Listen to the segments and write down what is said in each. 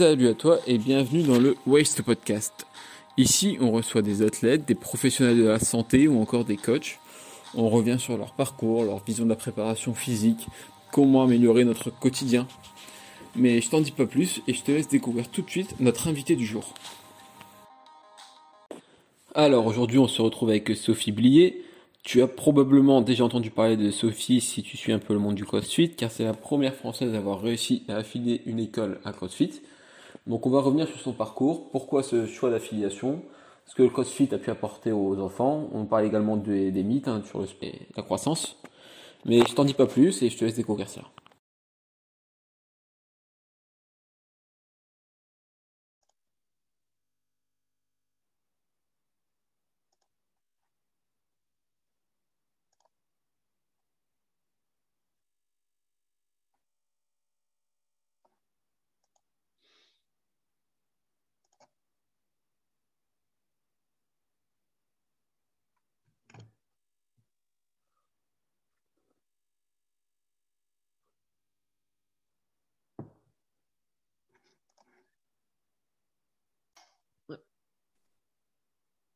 Salut à toi et bienvenue dans le Waste Podcast. Ici, on reçoit des athlètes, des professionnels de la santé ou encore des coachs. On revient sur leur parcours, leur vision de la préparation physique, comment améliorer notre quotidien. Mais je t'en dis pas plus et je te laisse découvrir tout de suite notre invité du jour. Alors aujourd'hui, on se retrouve avec Sophie Blier. Tu as probablement déjà entendu parler de Sophie si tu suis un peu le monde du CrossFit, car c'est la première française à avoir réussi à affilier une école à CrossFit. Donc on va revenir sur son parcours, pourquoi ce choix d'affiliation, ce que le CrossFit a pu apporter aux enfants. On parle également des, mythes hein, sur la croissance. Mais je t'en dis pas plus et je te laisse découvrir ça.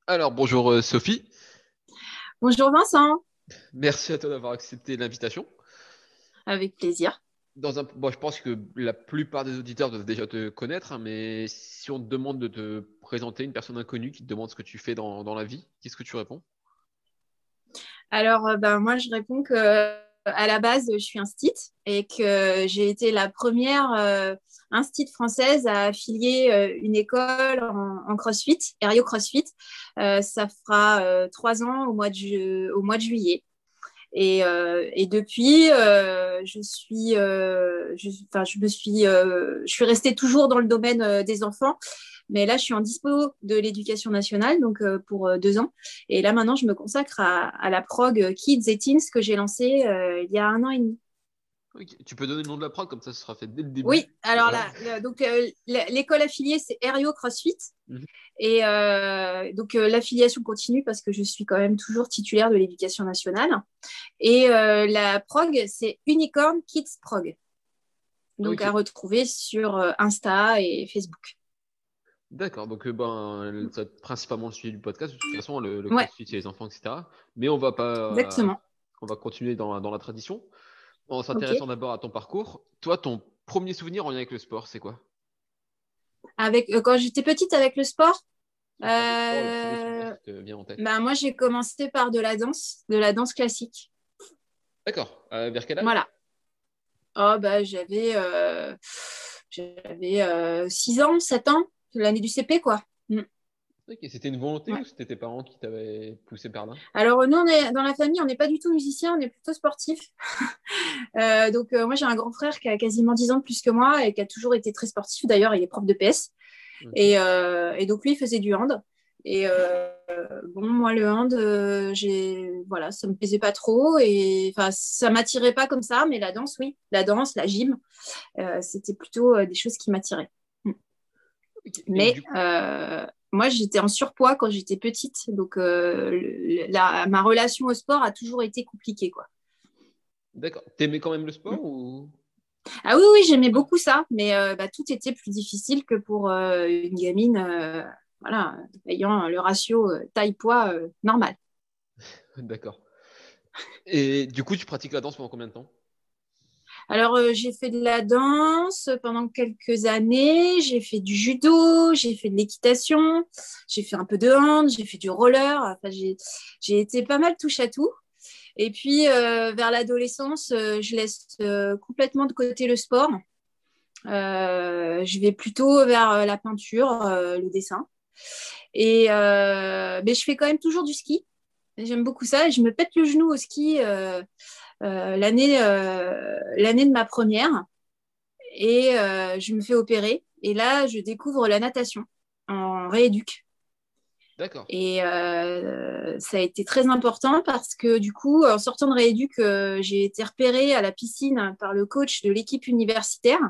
Alors, bonjour euh, Sophie. Bonjour Vincent. Merci à toi d'avoir accepté l'invitation. Avec plaisir. Dans un, bon, je pense que la plupart des auditeurs doivent déjà te connaître, hein, mais si on te demande de te présenter une personne inconnue qui te demande ce que tu fais dans, dans la vie, qu'est-ce que tu réponds? Alors, euh, ben, moi, je réponds que à la base, je suis un stit et que j'ai été la première euh, française à affilier euh, une école en, CrossFit, Aéreo CrossFit. Euh, ça fera euh, trois ans au mois de, juillet. Et, depuis, je suis restée toujours dans le domaine des enfants. Mais là, je suis en dispo de l'éducation nationale, donc pour deux ans. Et là, maintenant, je me consacre à, à la prog Kids et Teens que j'ai lancée il y a un an et demi. Tu peux donner le nom de la prog, comme ça, ce sera fait dès le début. Oui, alors là, donc euh, l'école affiliée, c'est Aerio CrossFit. Mhm. Et euh, donc euh, l'affiliation continue parce que je suis quand même toujours titulaire de l'éducation nationale. Et la prog, c'est Unicorn Kids Prog. Donc à retrouver sur Insta et Facebook. D'accord, donc ben, c'est principalement le sujet du podcast. De toute façon, le, CrossFit, c'est les enfants, etc. Mais on va pas. Exactement. on va continuer dans, dans la tradition. En s'intéressant d'abord à ton parcours, toi, ton premier souvenir en lien avec le sport, c'est quoi? Avec, euh, Quand j'étais petite avec le sport, euh, bah, moi, j'ai commencé par de la danse, de la danse classique. D'accord. Euh, vers quel âge? Voilà. Oh, bah, j'avais j'avais 6 ans, 7 ans, l'année du CP, quoi. Mm. C'était une volonté ou c'était tes parents qui t'avaient poussé par là? Alors, nous, on est, dans la famille, on n'est pas du tout musicien, on est plutôt sportif. Euh, donc, euh, moi, j'ai un grand frère qui a quasiment 10 ans de plus que moi et qui a toujours été très sportif. D'ailleurs, il est prof de PS. Euh, et, donc, lui, il faisait du hand. Et bon, moi, le hand, j'ai, voilà, ça me plaisait pas trop. Et ça m'attirait pas comme ça, mais la danse, oui. La danse, la gym, c'était plutôt des choses qui m'attiraient. Mais moi, j'étais en surpoids quand j'étais petite, donc euh, ma relation au sport a toujours été compliquée, quoi. D'accord. T'aimais quand même le sport ou? Ah oui, oui, j'aimais beaucoup ça, mais euh, bah, tout était plus difficile que pour euh, une gamine, voilà, ayant le ratio taille-poids normal. D'accord. Et du coup, tu pratiques la danse pendant combien de temps? Alors, euh, j'ai fait de la danse pendant quelques années, j'ai fait du judo, j'ai fait de l'équitation, j'ai fait un peu de hand, j'ai fait du roller. Enfin, j'ai été pas mal touche à tout. Et puis, euh, vers l'adolescence, euh, je laisse complètement de côté le sport. je vais plutôt vers la peinture, le dessin. Et mais je fais quand même toujours du ski. J'aime beaucoup ça. Je me pète le genou au ski l'année euh, l'année de ma première et euh, je me fais opérer. Et là, je découvre la natation en rééduque. D'accord. Et ça a été très important parce que du coup, en sortant de rééduc, j'ai été repérée à la piscine par le coach de l'équipe universitaire.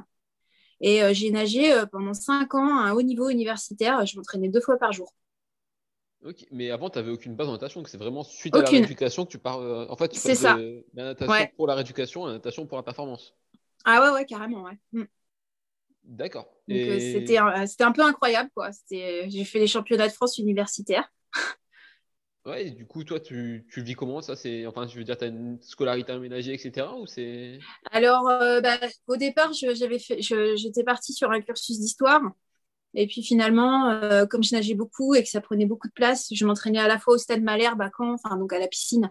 Et j'ai nagé pendant cinq ans à un haut niveau universitaire. Je m'entraînais deux fois par jour. Mais avant, tu n'avais aucune base en natation, donc c'est vraiment suite à la rééducation que tu pars. Euh, en fait, tu passes ça. la natation pour la rééducation à la natation pour la performance. Ah ouais, ouais, carrément, ouais. Mm. D'accord. C'était un, un, peu incroyable. quoi. J'ai fait les championnats de France universitaires. Ouais, du coup, toi, tu, tu vis comment ça? C'est Enfin, je veux dire, tu as une scolarité aménagée, etc. Ou c'est... Alors, euh, bah, au départ, j'étais partie sur un cursus d'histoire. Et puis finalement, euh, comme je nageais beaucoup et que ça prenait beaucoup de place, je m'entraînais à la fois au stade Malherbe à Caen, enfin donc à la piscine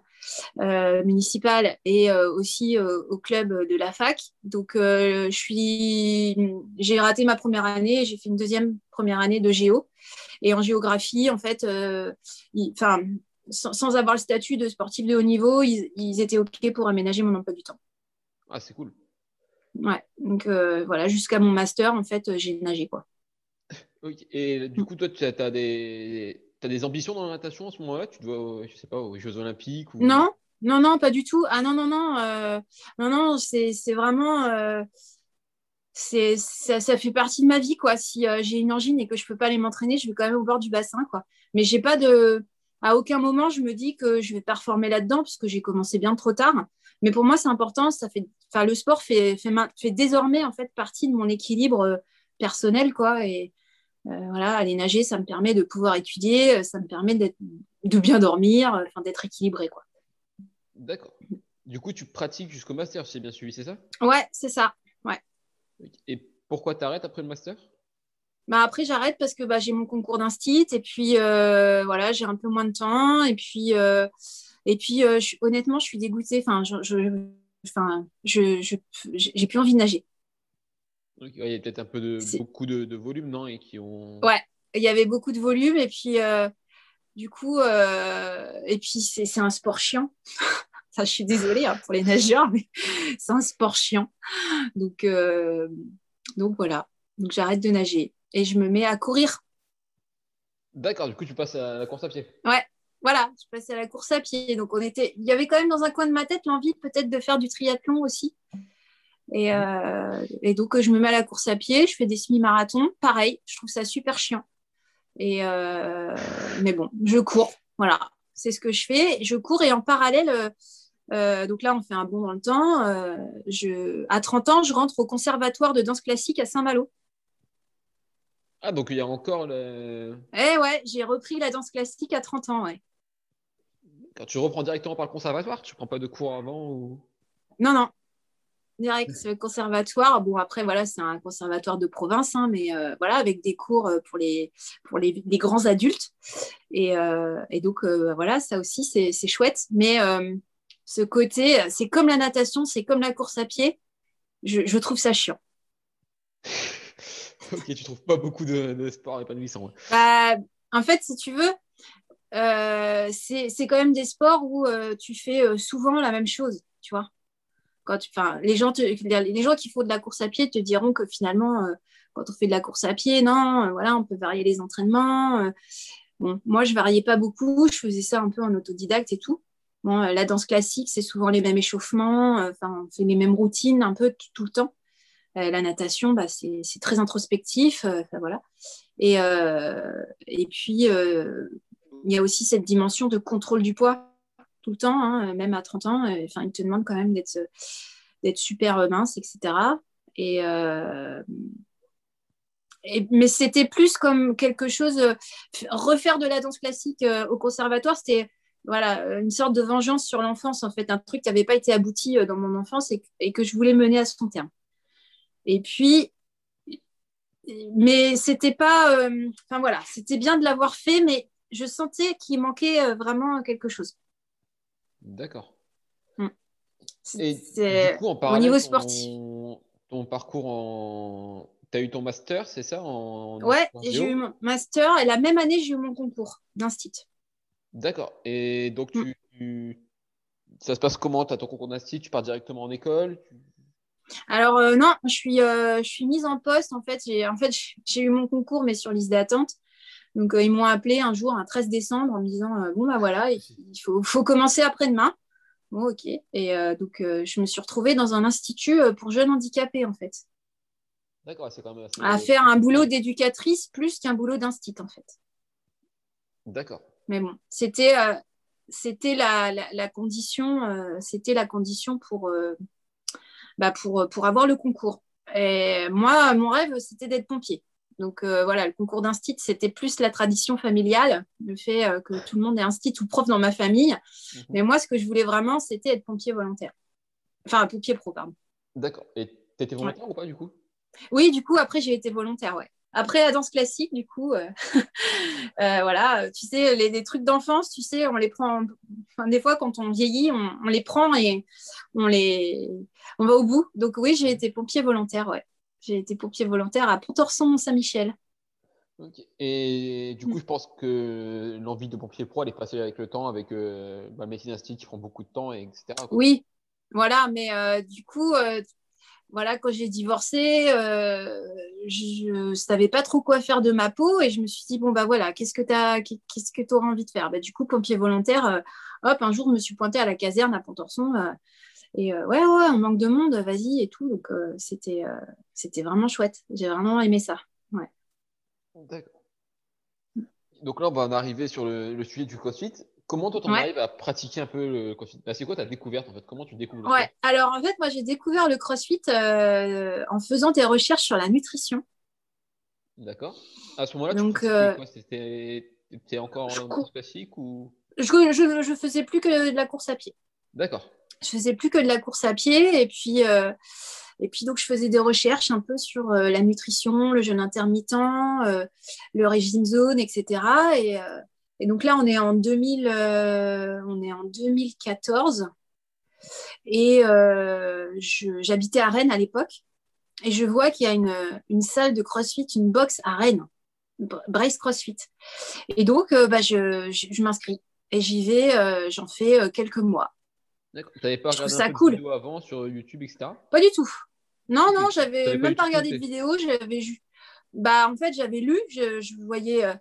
euh, municipale et aussi au club de la fac. Donc je suis, j'ai raté ma première année, j'ai fait une deuxième première année de géo. Et en géographie, en fait, enfin sans, avoir le statut de sportif de haut niveau, ils, étaient OK pour aménager mon emploi du temps. Ah, c'est cool. Ouais, donc euh, voilà, jusqu'à mon master, en fait, j'ai nagé. quoi. Et du coup, toi, tu as, des... as des ambitions dans la natation à ce moment-là? Tu dois, je sais pas, aux Jeux Olympiques ou... Non, non, non, pas du tout. Ah non, non, non. Euh, non, non, c'est vraiment. Euh, ça, fait partie de ma vie, quoi. Si j'ai une angine et que je peux pas aller m'entraîner, je vais quand même au bord du bassin, quoi. Mais j'ai pas de à aucun moment je me dis que je vais performer là-dedans parce que j'ai commencé bien trop tard. Mais pour moi, c'est important. Ça fait, enfin, le sport fait, fait, fait, désormais en fait partie de mon équilibre euh, personnel, quoi. Et euh, voilà, aller nager, ça me permet de pouvoir étudier, ça me permet de bien dormir, enfin, d'être équilibré, quoi. D'accord. Du coup, tu pratiques jusqu'au master, si j'ai bien suivi, c'est ça? Ouais, c'est ça. Ouais. Et pourquoi tu arrêtes après le master? Bah après, j'arrête parce que bah, j'ai mon concours d'instit et puis euh, voilà, j'ai un peu moins de temps. Et puis, euh, et puis euh, honnêtement, je suis dégoûtée. Enfin, je, je, enfin, je, j'ai plus envie de nager. Il y a peut-être un peu de beaucoup de, volume, non et qui ont... Ouais, il y avait beaucoup de volume et puis du coup, et puis c'est un sport chiant. Ça, je suis désolée hein, pour les nageurs, mais c'est un sport chiant. Donc, donc voilà. Donc j'arrête de nager et je me mets à courir. D'accord, du coup, tu passes à la course à pied. Ouais, voilà, je passais à la course à pied. Donc, on était, il y avait quand même dans un coin de ma tête l'envie peut-être de faire du triathlon aussi. Et, euh, donc, je me mets à la course à pied, je fais des semi-marathons. Pareil, je trouve ça super chiant. Et euh, mais bon, je cours. Voilà, c'est ce que je fais. Je cours et en parallèle, euh, donc là, on fait un bond dans le temps. je, à 30 ans, je rentre au conservatoire de danse classique à Saint-Malo. Ah, donc il y a encore le. Eh ouais, j'ai repris la danse classique à 30 ans, ouais. Quand tu reprends directement par le conservatoire, tu prends pas de cours avant ou... Non, non. Direct, conservatoire. Bon, après, voilà, c'est un conservatoire de province, hein, mais euh, voilà, avec des cours euh, pour les, pour les, grands adultes. Et, euh, donc, voilà, ça aussi, c'est chouette. Mais ce côté, c'est comme la natation, c'est comme la course à pied. Je, je trouve ça chiant. ok, tu trouves pas beaucoup de, de sport épanouissants. Bah, en fait, si tu veux, c'est quand même des sports où tu fais souvent la même chose, tu vois. Quand tu, les, gens les gens qui font de la course à pied te diront que finalement, quand on fait de la course à pied, non, voilà, on peut varier les entraînements. bon, moi, je variais pas beaucoup, je faisais ça un peu en autodidacte et tout. Bon, la danse classique, c'est souvent les mêmes échauffements, enfin, on fait les mêmes routines un peu tout le temps. Euh, la natation, bah, c'est très introspectif. Euh, voilà. Et, euh, et puis, il y a aussi cette dimension de contrôle du poids tout le temps, hein, même à 30 ans. Enfin, il te demande quand même d'être super mince, etc. Et, mais c'était plus comme quelque chose, refaire de la danse classique au conservatoire, c'était voilà, une sorte de vengeance sur l'enfance, en fait, un truc qui n'avait pas été abouti dans mon enfance et, et, que je voulais mener à son terme. Et puis, mais c'était pas. Euh, enfin voilà, c'était bien de l'avoir fait, mais je sentais qu'il manquait euh, vraiment quelque chose. D'accord. Mm. Et du coup, en parallèle, au niveau sportif. Ton, parcours en. Tu as eu ton master, c'est ça en... Ouais, j'ai eu mon master et la même année, j'ai eu mon concours d'instit. D'accord. Et donc, mm. tu, ça se passe comment? Tu as ton concours d'instit Tu pars directement en école? Alors euh, non, je suis, euh, je suis mise en poste. En fait, j'ai en fait, eu mon concours, mais sur liste d'attente. Donc, euh, ils m'ont appelé un jour, un 13 décembre, en me disant Bon, bah voilà, il faut, faut commencer après-demain. Bon, ok. Et donc, je me suis retrouvée dans un institut pour jeunes handicapés, en fait. D'accord, c'est quand même À faire un boulot d'éducatrice plus qu'un boulot d'instit, en fait. D'accord. Mais bon, c'était c'était la, la, condition, c'était la condition pour, bah pour, pour avoir le concours. Et moi, mon rêve, c'était d'être pompier. Donc voilà, le concours d'instit, c'était plus la tradition familiale, le fait que tout le monde est instit ou prof dans ma famille. Mhm. Mais moi, ce que je voulais vraiment, c'était être pompier volontaire. Enfin, pompier pro, pardon. D'accord. Et tu étais volontaire ou pas, du coup? Oui, du coup, après, j'ai été volontaire, ouais. Après la danse classique, du coup, euh, euh, voilà, tu sais, les, trucs d'enfance, tu sais, on les prend. Enfin, des fois, quand on vieillit, on, les prend et on les, on va au bout. Donc oui, j'ai été pompier volontaire, ouais. J'ai été pompier volontaire à Pontorson-Saint-Michel. Et du coup, mm. je pense que l'envie de pompier pro, elle est passée avec le temps, avec euh, bah, médecine qui prend beaucoup de temps, etc. Oui, voilà, mais euh, du coup, voilà, quand j'ai divorcé, euh, je ne savais pas trop quoi faire de ma peau et je me suis dit, bon, bah voilà, qu'est-ce que tu qu'est-ce que auras envie de faire? Bah, Du coup, pompier volontaire, euh, hop, un jour, je me suis pointée à la caserne à Pontorson euh, et ouais, ouais, on manque de monde, vas-y et tout. Donc, c'était, c'était vraiment chouette. J'ai vraiment aimé ça. Ouais. D'accord. Donc là, on va en arriver sur le, le sujet du CrossFit. Comment toi, tu arrives à pratiquer un peu le crossfit? Bah, C'est quoi ta découverte en fait? Comment tu découvres Ouais, alors en fait, moi j'ai découvert le crossfit euh, en faisant des recherches sur la nutrition. D'accord. À ce moment-là, tu euh, étais encore en course classique ou? Je, je, faisais plus que de la course à pied. D'accord. Je faisais plus que de la course à pied et puis. Euh, et puis donc je faisais des recherches un peu sur la nutrition, le jeûne intermittent, le régime zone, etc. Et, donc là, on est en, 2000, euh, on est en 2014. Et euh, j'habitais à Rennes à l'époque. Et je vois qu'il y a une, salle de CrossFit, une box à Rennes, Brace CrossFit. Et donc, euh, bah, je, m'inscris. Et j'y vais, j'en fais quelques mois. D'accord. Tu n'avais pas regardé ça cool. vidéo avant sur YouTube, etc. Pas du tout. Non, non, j'avais même pas regardé de vidéo. J'avais bah, en fait, j'avais lu, je, voyais euh,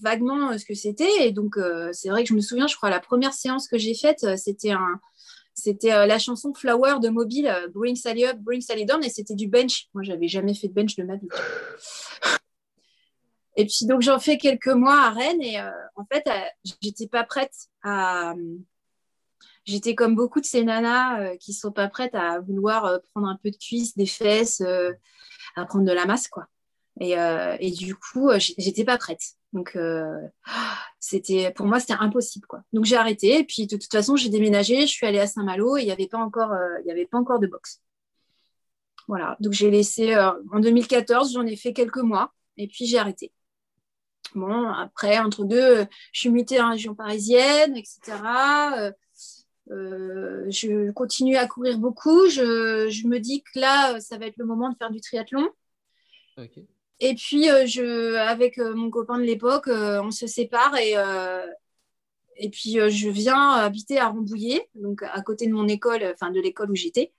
vaguement euh, ce que c'était. Et donc, euh, c'est vrai que je me souviens, je crois, la première séance que j'ai faite, c'était un, c'était la chanson Flower de Mobile, Bring Sally Up, Bring Sally Down, et c'était du bench. Moi, j'avais jamais fait de bench de ma vie. et puis, donc, j'en fais quelques mois à Rennes, et en fait, j'étais pas prête à. J'étais comme beaucoup de ces nanas qui sont pas prêtes à vouloir prendre un peu de cuisse, des fesses, à prendre de la masse, quoi. Et, euh, et, du coup, euh, j'étais pas prête. Donc, euh, c'était pour moi, c'était impossible. Quoi. Donc, j'ai arrêté. Et puis, de toute façon, j'ai déménagé. Je suis allée à Saint-Malo et il n'y avait, pas encore, il y avait pas encore de boxe. Voilà. Donc, j'ai laissé. en 2014, j'en ai fait quelques mois. Et puis, j'ai arrêté. Bon, après, entre deux, je suis mutée en région parisienne, etc. je continue à courir beaucoup. Je, je, me dis que là, ça va être le moment de faire du triathlon. Okay. Et puis, euh, je, avec euh, mon copain de l'époque, euh, on se sépare et, et puis je viens habiter à Rambouillet, donc à côté de mon école, enfin de l'école où j'étais.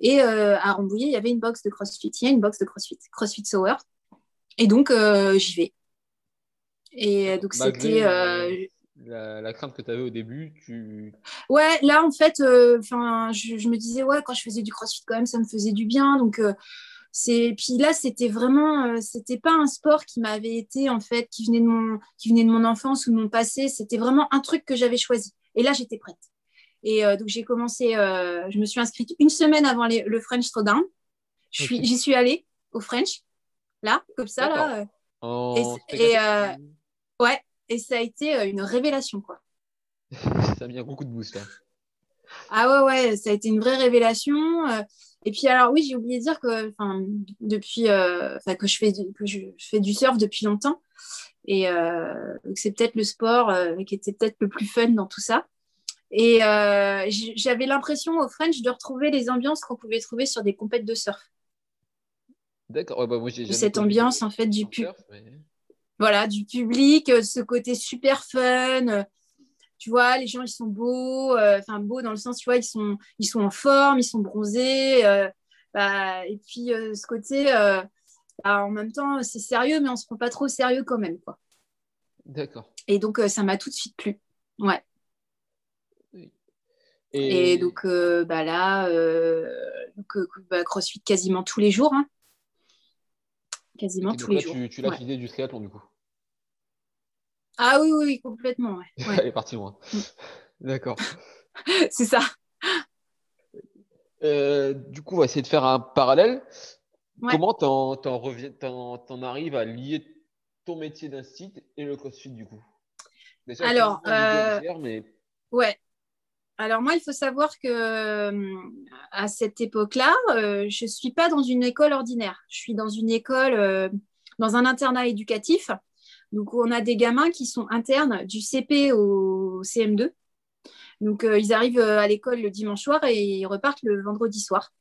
Et à Rambouillet, il y avait une box de CrossFit. Il y a une box de CrossFit, CrossFit Sower. Et donc, j'y vais. Et donc, c'était. La, crainte que tu avais au début, tu. Ouais, là, en fait, enfin je, je, me disais, ouais, quand je faisais du CrossFit, quand même, ça me faisait du bien. Donc c'est puis là c'était vraiment euh, c'était pas un sport qui m'avait été en fait qui venait de mon qui venait de mon enfance ou de mon passé. C'était vraiment un truc que j'avais choisi. Et là j'étais prête. Et euh, donc j'ai commencé euh, je me suis inscrite une semaine avant le French Throwdown. Je suis j'y suis allée au French là comme ça là et, ouais et ça a été une révélation quoi ça a mis un beaucoup de boost là ah ouais ouais ça a été une vraie révélation et puis alors oui, j'ai oublié de dire que depuis euh, que je fais du, que je fais du surf depuis longtemps et euh, c'est peut-être le sport euh, qui était peut-être le plus fun dans tout ça. Et j'avais l'impression au French de retrouver les ambiances qu'on pouvait trouver sur des compètes de surf. D'accord. bah cette ambiance en fait du public. Voilà, du public, ce côté super fun tu vois, les gens, ils sont beaux, euh, enfin beaux dans le sens, tu vois, ils sont, ils sont en forme, ils sont bronzés. Euh, bah, et puis, euh, ce côté, bah, en même temps, c'est sérieux, mais on se prend pas trop au sérieux quand même, quoi. D'accord. Et donc, ça m'a tout de suite plu. Ouais. Et, donc, bah là, donc, bah, CrossFit quasiment tous les jours. Hein. Quasiment tous les jours. Tu, tu l'as du triathlon, du coup ah oui, oui, complètement. Ouais. Elle est partie loin. Mm. D'accord. c'est ça. Euh, du coup, on va essayer de faire un parallèle. Comment t'en, t'en, arrives à lier ton métier d'un site et le CrossFit du coup? Alors, euh, mais... ouais. Alors moi, il faut savoir que euh, à cette époque-là, euh, je suis pas dans une école ordinaire. Je suis dans une école, dans un internat éducatif. Donc on a des gamins qui sont internes du CP au CM2. Donc ils arrivent à l'école le dimanche soir et ils repartent le vendredi soir.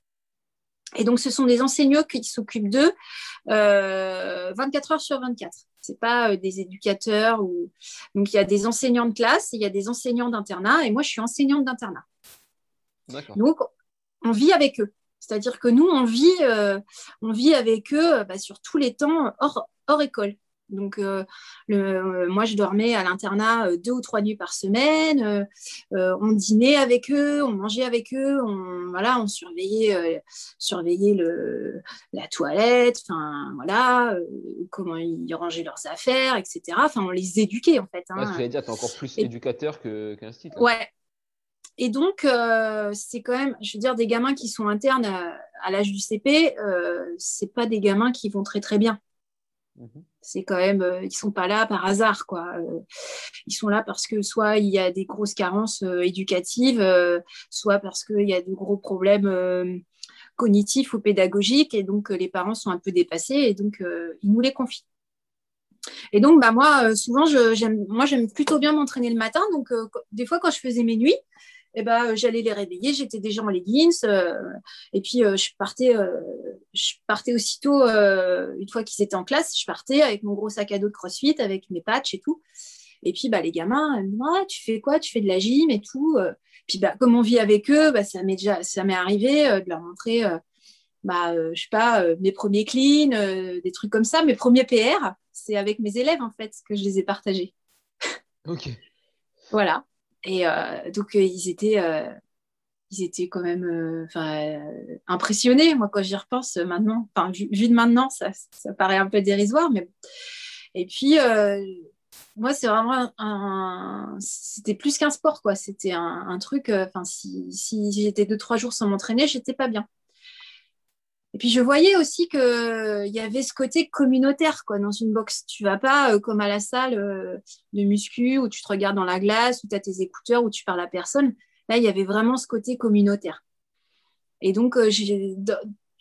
Et donc, ce sont des enseignants qui s'occupent d'eux 24 euh, heures sur 24. Ce n'est pas euh, des éducateurs. Ou... Donc, il y a des enseignants de classe, il y a des enseignants d'internat, et moi, je suis enseignante d'internat. Donc, on vit avec eux. C'est-à-dire que nous, on vit, euh, on vit avec eux bah, sur tous les temps hors, hors école. Donc, euh, le, moi, je dormais à l'internat euh, deux ou trois nuits par semaine. Euh, on dînait avec eux, on mangeait avec eux, on, voilà, on surveillait, surveillait le, la toilette, enfin, voilà, comment ils rangeaient leurs affaires, etc. Enfin, on les éduquait, en fait. Hein. Ouais, dire, tu es encore plus éducateur qu'un style. Ouais. Et donc, c'est quand même, je veux dire, des gamins qui sont internes à, à l'âge du CP, c'est pas des gamins qui vont très, très bien. Mhm. C'est quand même, euh, ils sont pas là par hasard, quoi. Euh, ils sont là parce que soit il y a des grosses carences euh, éducatives, soit parce qu'il y a de gros problèmes cognitifs ou pédagogiques, et donc les parents sont un peu dépassés, et donc ils nous les confient. Et donc, bah, moi, souvent, j'aime, j'aime plutôt bien m'entraîner le matin. Donc, des fois, quand je faisais mes nuits, eh ben, j'allais les réveiller, j'étais déjà en leggings, et puis je partais je partais aussitôt, euh, une fois qu'ils étaient en classe, je partais avec mon gros sac à dos de crossfit, avec mes patchs et tout. Et puis, bah, les gamins, moi, tu fais quoi? Tu fais de la gym et tout. Euh. Puis, bah, comme on vit avec eux, bah, ça m'est déjà, ça m'est arrivé euh, de leur montrer, bah, je sais pas, mes premiers clean, des trucs comme ça. Mes premiers PR, c'est avec mes élèves, en fait, que je les ai partagés. Ok. voilà. Et donc, ils étaient ils étaient quand même euh, euh, impressionnés. Moi, quand j'y repense maintenant, enfin, vu, de maintenant, ça, ça, paraît un peu dérisoire. Mais... Et puis, euh, moi, c'est vraiment. C'était plus qu'un sport, quoi. C'était un, truc. Si, si j'étais deux, trois jours sans m'entraîner, j'étais pas bien. Et puis je voyais aussi qu'il y avait ce côté communautaire quoi, dans une boxe. Tu vas pas comme à la salle de muscu où tu te regardes dans la glace, où tu as tes écouteurs, où tu parles à personne. Là, il y avait vraiment ce côté communautaire. Et donc, euh,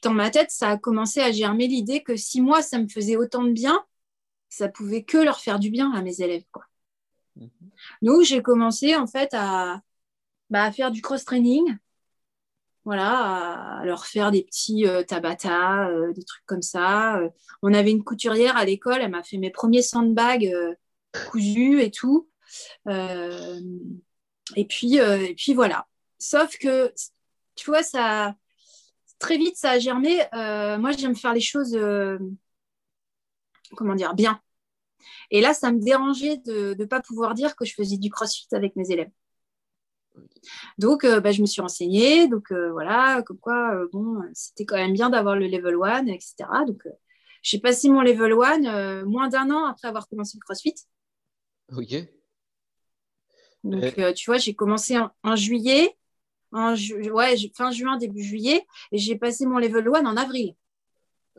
dans ma tête, ça a commencé à germer l'idée que si moi, ça me faisait autant de bien, ça pouvait que leur faire du bien à mes élèves. Quoi. Mhm. Donc, j'ai commencé en fait à, bah, faire du cross-training, voilà, à leur faire des petits euh, tabata, euh, des trucs comme ça. on avait une couturière à l'école, elle m'a fait mes premiers sandbags cousus et tout. Et puis, euh, et puis voilà. Sauf que, tu vois, ça, très vite, ça a germé. Euh, moi, j'aime faire les choses, euh, comment dire, bien. Et là, ça me dérangeait de ne pas pouvoir dire que je faisais du crossfit avec mes élèves. Donc, bah, je me suis renseignée. Donc, voilà, comme quoi, bon, c'était quand même bien d'avoir le level 1, etc. Donc, j'ai passé mon level 1 moins d'un an après avoir commencé le crossfit. Ok. Donc, euh, tu vois, j'ai commencé en, juillet, en ouais, fin juin, début juillet, et j'ai passé mon level 1 en avril.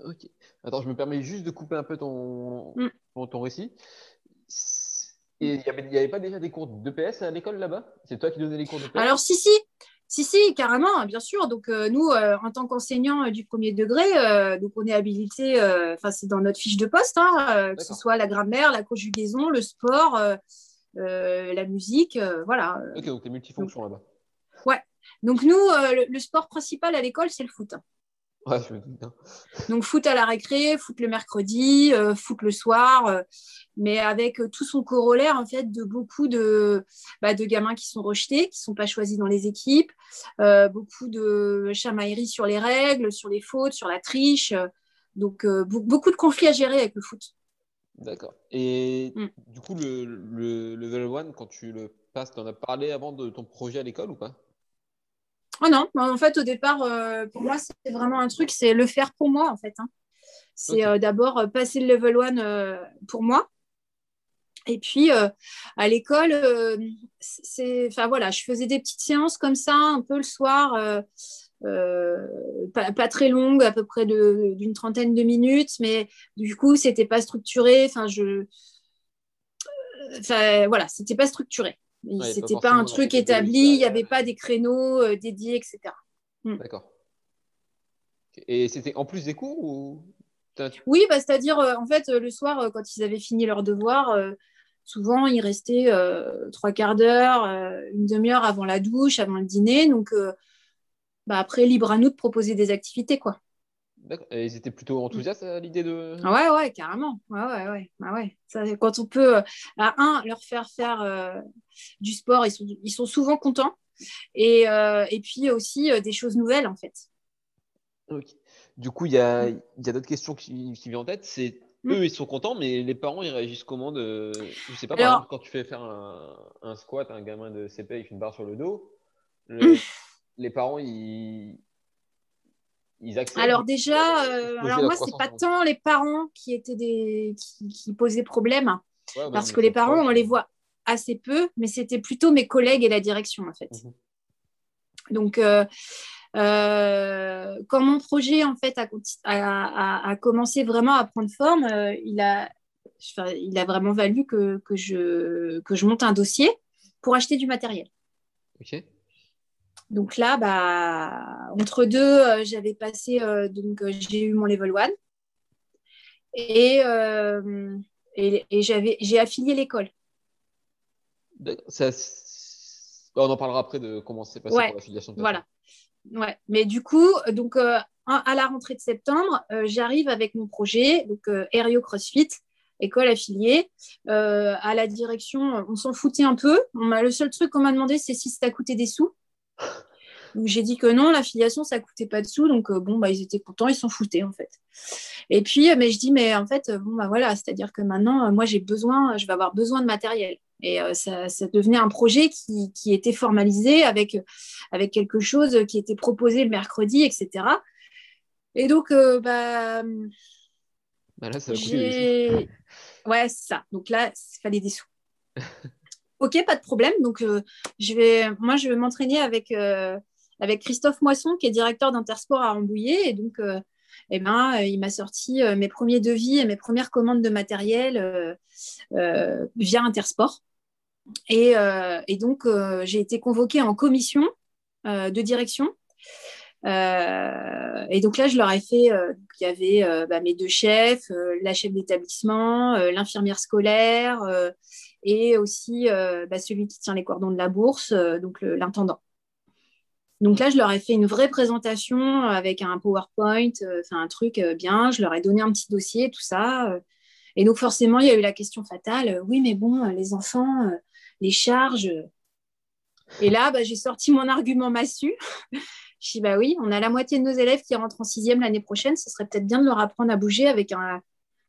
Ok. Attends, je me permets juste de couper un peu ton, mm. ton, récit. Et il n'y avait, pas déjà des cours d'EPS à l'école là-bas? C'est toi qui donnais les cours d'EPS Alors, si, si. Si, si, carrément, bien sûr. Donc, euh, nous, euh, en tant qu'enseignants du premier degré, donc on est habilité, enfin, c'est dans notre fiche de poste, hein, que ce soit la grammaire, la conjugaison, le sport, euh, la musique, euh, voilà. Ok, donc tu es multifonction là-bas. Ouais. Donc nous, euh, le, sport principal à l'école, c'est le foot. Ouais, je me dis bien. Donc foot à la récré, foot le mercredi, foot le soir, mais avec tout son corollaire en fait de beaucoup de, bah, de gamins qui sont rejetés, qui ne sont pas choisis dans les équipes, beaucoup de chamailleries sur les règles, sur les fautes, sur la triche, donc beaucoup de conflits à gérer avec le foot. D'accord. Et mm. du coup, le, le, level 1, quand tu le passes, tu en as parlé avant de ton projet à l'école ou pas? Oh non, en fait, au départ, euh, pour moi, c'est vraiment un truc, c'est le faire pour moi, en fait. Hein. C'est euh, d'abord euh, passer le level 1 pour moi. Et puis, à l'école, c'est, enfin voilà, je faisais des petites séances comme ça, un peu le soir, pas, très longue, à peu près d'une trentaine de minutes, mais du coup, c'était pas structuré. Enfin, je, enfin, voilà, c'était pas structuré. C'était pas, un truc établi, il n'y avait pas des créneaux dédiés, etc. Hmm. D'accord. Et c'était en plus des cours ou Oui, bah, c'est-à-dire, en fait, le soir, quand ils avaient fini leurs devoirs, souvent, ils restaient trois quarts d'heure, une demi-heure avant la douche, avant le dîner. Donc, bah, après, libre à nous de proposer des activités, quoi. D'accord. Et ils étaient plutôt enthousiastes à l'idée de. Ah ouais, ouais, carrément. Ouais, ouais, ouais. Ah ouais. Ça, quand on peut, à un, leur faire faire du sport, ils sont, ils sont souvent contents. Et, et puis aussi des choses nouvelles, en fait. Du coup, il y a, y a d'autres questions qui, qui viennent en tête. C'est Mm. Eux, ils sont contents, mais les parents, ils réagissent comment de... Je sais pas, par exemple, quand tu fais faire un, squat à un gamin de CP avec une barre sur le dos, mm. les parents, ils... ils acceptent. Alors déjà, euh, alors moi, c'est pas tant les parents qui étaient des... qui, posaient problème, parce que les parents, on les voit assez peu, mais c'était plutôt mes collègues et la direction, en fait. Mhm. Donc, euh, euh, quand mon projet en fait a, commencé vraiment à prendre forme, euh, il, a, il a vraiment valu que, que, je, que je monte un dossier pour acheter du matériel. Donc là, bah, entre deux, euh, j'avais passé, donc j'ai eu mon level 1 et, et, et j'avais, j'ai affilié l'école. On en parlera après de comment c'est passé pour l'affiliation. Voilà. Ouais. Mais du coup, donc, euh, à la rentrée de septembre, euh, j'arrive avec mon projet, donc euh, Aéreo CrossFit, école affiliée. à la direction, on s'en foutait un peu. On le seul truc qu'on m'a demandé, c'est si ça coûtait des sous. Donc j'ai dit que non, l'affiliation, ça coûtait pas de sous. Donc bon, bah, ils étaient contents, ils s'en foutaient en fait. Et puis, mais je dis, mais en fait, bon, bah voilà, c'est-à-dire que maintenant, moi, j'ai besoin, je vais avoir besoin de matériel. Et euh, ça, devenait un projet qui, était formalisé avec, avec quelque chose qui était proposé le mercredi, etc. Et donc, euh, bah, bah là, ça Ouais, c'est ça. Donc là, il fallait des sous. ok, pas de problème. Donc, euh, je vais, moi, je vais m'entraîner avec, avec Christophe Moisson, qui est directeur d'Intersport à Rambouillet. Et donc, eh ben, il m'a sorti mes premiers devis et mes premières commandes de matériel via Intersport. Euh, et, donc, euh, j'ai été convoquée en commission euh, de direction. et donc là, je leur ai fait, il y avait bah, mes deux chefs, la chef d'établissement, l'infirmière scolaire et aussi bah, celui qui tient les cordons de la bourse, donc l'intendant. Donc là, je leur ai fait une vraie présentation avec un PowerPoint, enfin un truc bien. Je leur ai donné un petit dossier, tout ça. Et donc forcément, il y a eu la question fatale. Oui, mais bon, les enfants, les charges. Et là, bah, j'ai sorti mon argument massu. je dis, bah oui, on a la moitié de nos élèves qui rentrent en sixième l'année prochaine. Ce serait peut-être bien de leur apprendre à bouger avec un,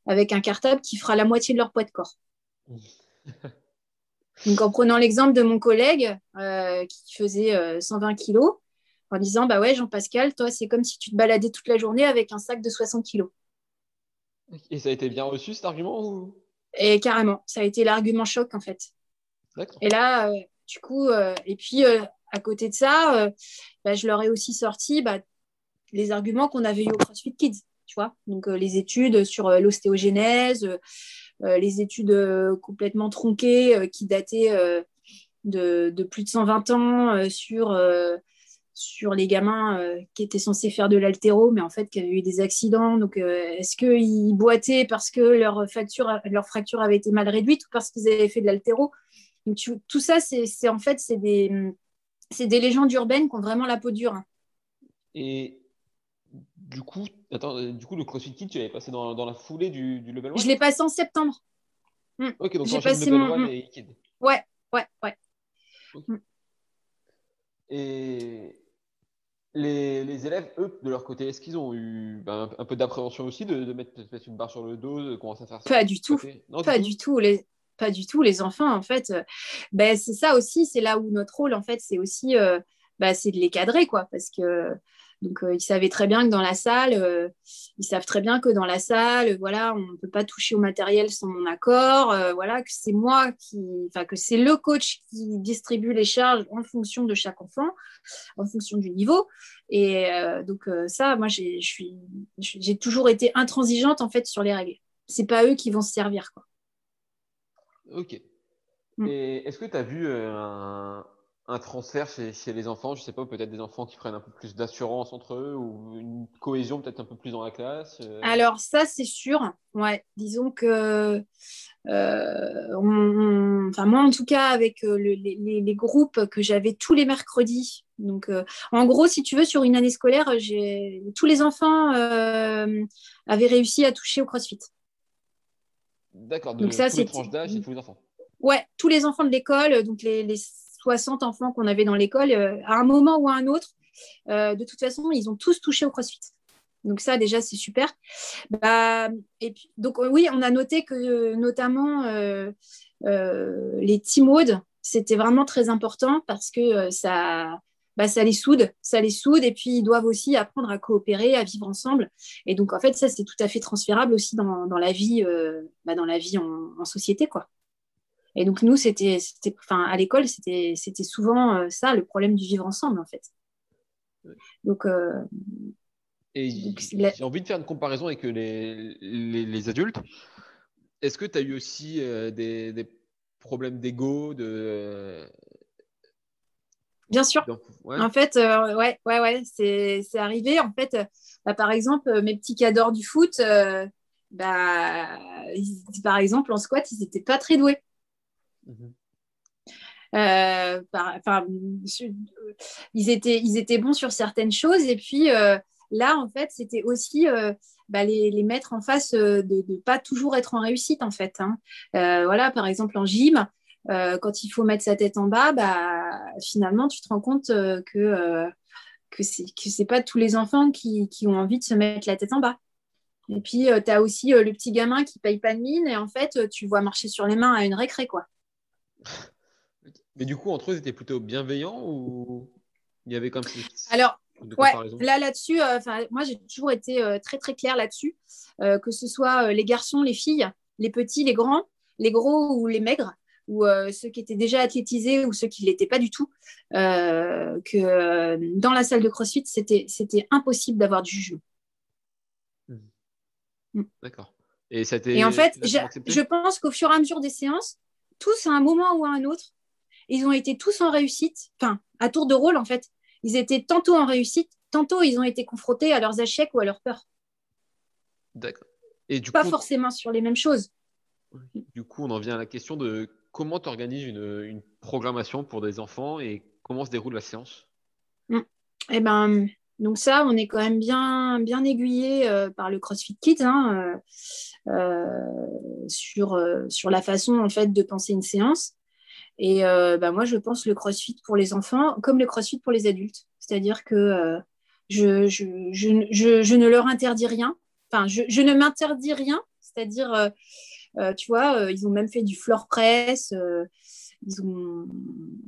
avec un cartable qui fera la moitié de leur poids de corps. Donc, en prenant l'exemple de mon collègue euh, qui faisait 120 euh, kilos, en disant, bah ouais, Jean-Pascal, toi, c'est comme si tu te baladais toute la journée avec un sac de 60 kilos. Et ça a été bien reçu, cet argument Et carrément, ça a été l'argument choc, en fait. Et là, euh, du coup, et puis à côté de ça, bah, je leur ai aussi sorti bah, les arguments qu'on avait eu au CrossFit Kids, tu vois. Donc les études sur l'ostéogénèse, les études complètement tronquées qui dataient de, plus de 120 ans sur sur les gamins qui étaient censés faire de l'altéro, mais en fait qui avaient eu des accidents. Donc, est-ce qu'ils boitaient parce que leur, facture, leur fracture avait été mal réduite ou parce qu'ils avaient fait de l'altéro? Tout ça, c'est en fait, c'est des, des légendes urbaines qui ont vraiment la peau dure. Et du coup, attends, euh, du coup, le CrossFit Kit, tu l'avais passé dans, dans, la foulée du, du level 1 Je l'ai passé en septembre. Hmm. Ok, donc j'ai passé level mon... 1 et Kid. Ouais, ouais, ouais. Hmm. Et les, les, élèves, eux, de leur côté, est-ce qu'ils ont eu ben, un, peu d'appréhension aussi de, de mettre, mettre, une barre sur le dos, de commencer à faire ça Pas du tout. pas du tout. Les, pas du tout. Les enfants, en fait, euh, ben, c'est ça aussi, c'est là où notre rôle, en fait, c'est aussi euh, ben, c'est de les cadrer, quoi, parce que donc euh, ils savaient très bien que dans la salle, ils savent très bien que dans la salle, voilà, on ne peut pas toucher au matériel sans mon accord, voilà, que c'est moi qui, enfin que c'est le coach qui distribue les charges en fonction de chaque enfant, en fonction du niveau, Et donc ça, moi, j'ai toujours été intransigeante en fait sur les règles. C'est pas eux qui vont se servir. Quoi. Ok. Mm. Et est-ce que tu as vu un, un transfert chez, les enfants Je sais pas, peut-être des enfants qui prennent un peu plus d'assurance entre eux ou une cohésion peut-être un peu plus dans la classe euh? Alors ça, c'est sûr. Ouais, disons que euh, enfin moi en tout cas avec euh, les, groupes que j'avais tous les mercredis. Donc en gros, si tu veux, sur une année scolaire, tous les enfants avaient réussi à toucher au CrossFit. D'accord. Donc ça, c'est tranches d'âge et tous les enfants. Ouais, tous les enfants de l'école, donc les 60 enfants qu'on avait dans l'école, euh, à un moment ou à un autre, euh, de toute façon, ils ont tous touché au CrossFit. Donc ça, déjà, c'est super. Bah, et puis, donc oui, on a noté que notamment euh, les team c'était vraiment très important parce que ça, bah, ça les soude, ça les soude, et puis ils doivent aussi apprendre à coopérer, à vivre ensemble. Et donc en fait, ça c'est tout à fait transférable aussi dans, la vie, bah, dans la vie en, en société, quoi. Et donc, nous, c'était, enfin, à l'école, c'était, c'était souvent euh, ça, le problème du vivre ensemble, en fait. Donc, euh, et j'ai envie de faire une comparaison avec les, les, adultes. Est-ce que tu as eu aussi euh, des, des, problèmes d'ego de... Bien sûr. En fait, ouais, ouais, ouais, c'est, c'est arrivé. En fait, bah, par exemple, mes petits cadors du foot, bah, par exemple, en squat, ils n'étaient pas très doués. Mhm. Euh, ils, étaient, bons sur certaines choses. Et puis euh, là, en fait, c'était aussi euh, bah, les, mettre en face de ne pas toujours être en réussite, en fait. Hein. voilà, par exemple, en gym, quand il faut mettre sa tête en bas, bah, finalement, tu te rends compte que, que ce n'est pas tous les enfants qui, qui, ont envie de se mettre la tête en bas. Et puis, tu as aussi le petit gamin qui paye pas de mine et en fait, tu vois marcher sur les mains à une récré, quoi. Mais du coup, entre eux, ils étaient plutôt bienveillants ou il y avait comme Alors, ouais, là, là-dessus, euh, moi, j'ai toujours été euh, très, très claire là-dessus, euh, que ce soit les garçons, les filles, les petits, les grands, les gros ou les maigres, ou ceux qui étaient déjà athlétisés ou ceux qui ne l'étaient pas du tout, que dans la salle de CrossFit, c'était, impossible d'avoir du jugement. Mmh. Mmh. D'accord. Et, ça et en fait, je pense qu'au fur et à mesure des séances, tous à un moment ou à un autre, ils ont été tous en réussite, enfin, à tour de rôle en fait. Ils étaient tantôt en réussite, tantôt ils ont été confrontés à leurs échecs ou à leurs peurs. D'accord. Et du Pas forcément sur les mêmes choses. Du coup, on en vient à la question de comment tu organises une, programmation pour des enfants et comment se déroule la séance? Mmh. Eh ben, donc ça, on est quand même bien, bien aiguillé euh, par le CrossFit Kids hein, euh, euh, sur, sur la façon en fait de penser une séance. Et bah, moi, je pense le CrossFit pour les enfants comme le CrossFit pour les adultes. C'est-à-dire que je, je, je, je, ne leur interdis rien. Enfin, je, ne m'interdis rien. C'est-à-dire, tu vois, ils ont même fait du floor press. Ils, ont,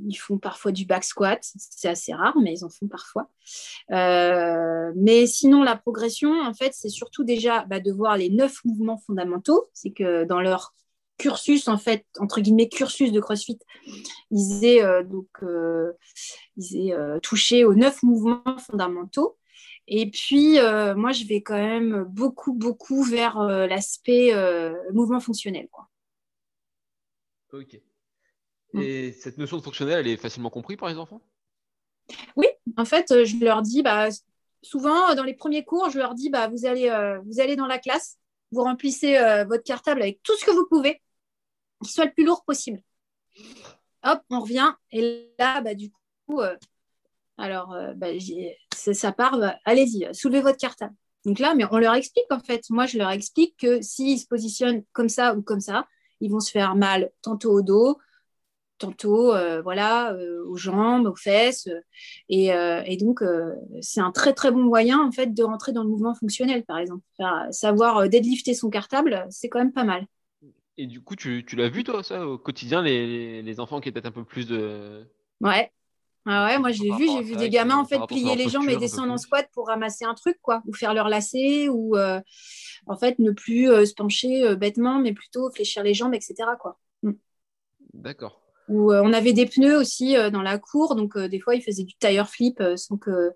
ils, font parfois du back squat, c'est assez rare, mais ils en font parfois. Euh, mais sinon, la progression, en fait, c'est surtout déjà bah, de voir les neuf mouvements fondamentaux. C'est que dans leur cursus, en fait, entre guillemets, cursus de CrossFit, ils aient, euh, euh, touché aux neuf mouvements fondamentaux. Et puis, moi, je vais quand même beaucoup, beaucoup vers l'aspect mouvement fonctionnel. Quoi. Ok. Mm. Et cette notion de fonctionnel, elle est facilement comprise par les enfants? Oui, en fait, euh, je leur dis, bah, souvent euh, dans les premiers cours, je leur dis, bah, vous, allez, euh, vous allez dans la classe, vous remplissez votre cartable avec tout ce que vous pouvez, qu'il soit le plus lourd possible. Hop, on revient. Et là, bah, du coup, alors, bah, ça, part, bah, allez-y, soulevez votre cartable. Donc là, mais on leur explique en fait. Moi, je leur explique que s'ils se positionnent comme ça ou comme ça, ils vont se faire mal tantôt au dos, tantôt euh, voilà, euh, aux jambes, aux fesses. Et, euh, donc, c'est un très très bon moyen en fait de rentrer dans le mouvement fonctionnel, par exemple. savoir deadlifter son cartable, c'est quand même pas mal. Et du coup, tu, l'as vu toi, ça, au quotidien, les, enfants qui étaient un peu plus de. Ouais. Ah ouais, moi je l'ai vu, j'ai vu des gamins en fait plier les jambes et descendre en squat pour ramasser un truc, quoi, ou faire leur lacet, ou en fait ne plus se pencher bêtement, mais plutôt fléchir les jambes, etc. Quoi. Mm. D'accord. Où, euh, on avait des pneus aussi euh, dans la cour, donc euh, des fois ils faisaient du tire flip sans que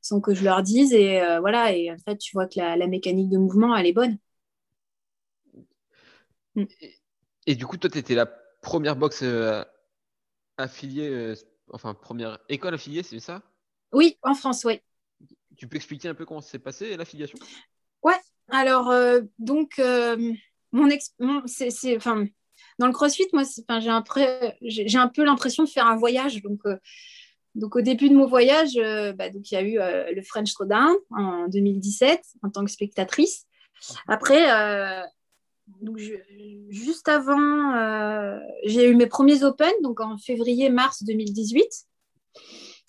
sans que je leur dise. Et voilà, et en fait, tu vois que la, mécanique de mouvement, elle est bonne. Et, du coup, toi, tu étais la première boxe affiliée, enfin, première école affiliée, c'est ça? Oui, en France, oui. Tu peux expliquer un peu comment s'est passé l'affiliation? Ouais, alors, donc, mon, c'est, enfin, dans le CrossFit, moi, j'ai un, peu l'impression de faire un voyage. Donc, euh, au début de mon voyage, euh, bah, il y a eu euh, le French Throwdown en 2017 en tant que spectatrice. Après, juste avant, j'ai eu mes premiers Open, donc en février-mars 2018.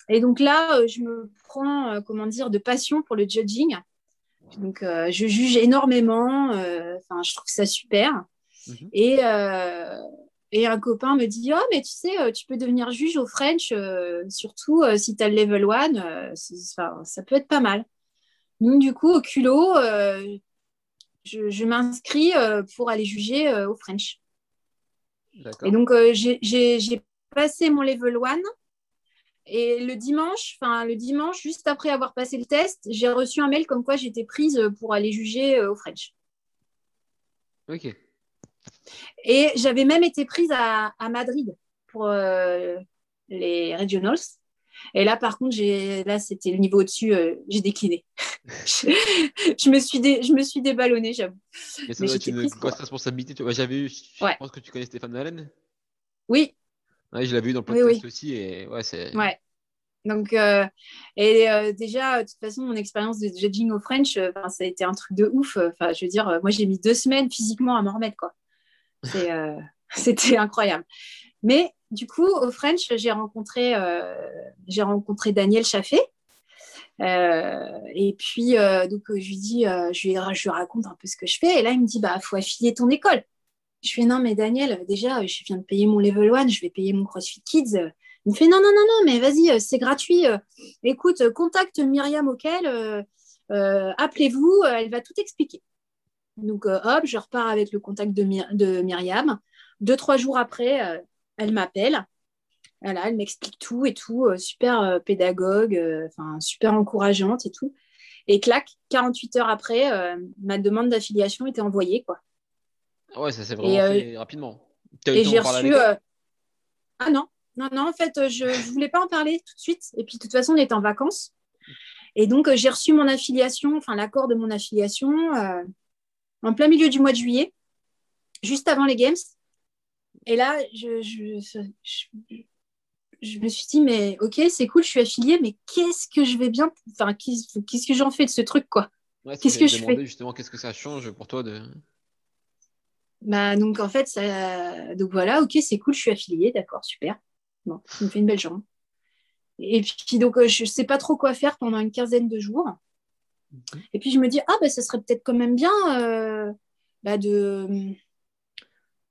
Et donc là, je me prends, comment dire, de passion pour le judging. Donc, je juge énormément. Enfin, je trouve ça super. Mhm. Et, euh, et un copain me dit Oh, mais tu sais, euh, tu peux devenir juge au French, euh, surtout si tu as le level 1, ça peut être pas mal. Donc, du coup, au culot, je, m'inscris pour aller juger au French. Et donc, j'ai passé mon level 1. Et le dimanche, enfin le dimanche, juste après avoir passé le test, j'ai reçu un mail comme quoi j'étais prise pour aller juger au French. Ok. Et j'avais même été prise à, Madrid pour euh, les regionals. Et là, par contre, là, c'était le niveau au-dessus, euh, j'ai décliné. je, me suis je me suis déballonnée, j'avoue. Mais ça doit être une grosse responsabilité. J'avais eu, je pense que tu connais Stéphane Malène. Oui. Ouais, je l'avais vu dans le podcast aussi. Et ouais, c'est... Ouais. Donc, euh, et déjà, de toute façon, mon expérience de judging au French, ça a été un truc de ouf. Enfin, je veux dire, moi, j'ai mis deux semaines physiquement à m'en remettre, quoi. Euh, c'était incroyable. Mais du coup, au French, j'ai rencontré, euh, Daniel Chaffé. Euh, et puis, donc, je lui dis, je, lui, raconte un peu ce que je fais. Et là, il me dit, bah, faut affilier ton école. Je fais, non, mais Daniel, déjà, je viens de payer mon level 1, je vais payer mon CrossFit Kids. Il me fait, non, non, non, non, mais vas-y, c'est gratuit. Écoute, contacte Myriam auquel, appelez-vous, elle va tout expliquer. Donc, euh, hop, je repars avec le contact de, Myriam. Deux, trois jours après, euh, elle m'appelle. Voilà, elle m'explique tout et tout, euh, super pédagogue, enfin super encourageante et tout. Et clac, 48 heures après, ma demande d'affiliation était envoyée. Quoi. Ah ouais, ça s'est vraiment fait rapidement. Et j'ai reçu. Ah non, non, non, en fait, je ne voulais pas en parler tout de suite. Et puis, de toute façon, on était en vacances. Et donc, j'ai reçu mon affiliation, enfin, l'accord de mon affiliation en plein milieu du mois de juillet, juste avant les Games. Et là, je, je, me suis dit, mais ok, c'est cool, je suis affiliée, mais qu'est-ce que je vais bien. Enfin, qu'est-ce que j'en fais de ce truc, quoi? Qu'est-ce que je fais? justement, qu'est-ce que ça change pour toi de. Bah, donc en fait, ça... donc voilà, ok, c'est cool, je suis affiliée, d'accord, super. Bon, ça me fait une belle jambe. Et puis donc, euh, je ne sais pas trop quoi faire pendant une quinzaine de jours. Et puis je me dis, ah, bah, ça serait peut-être quand même bien euh, bah, de,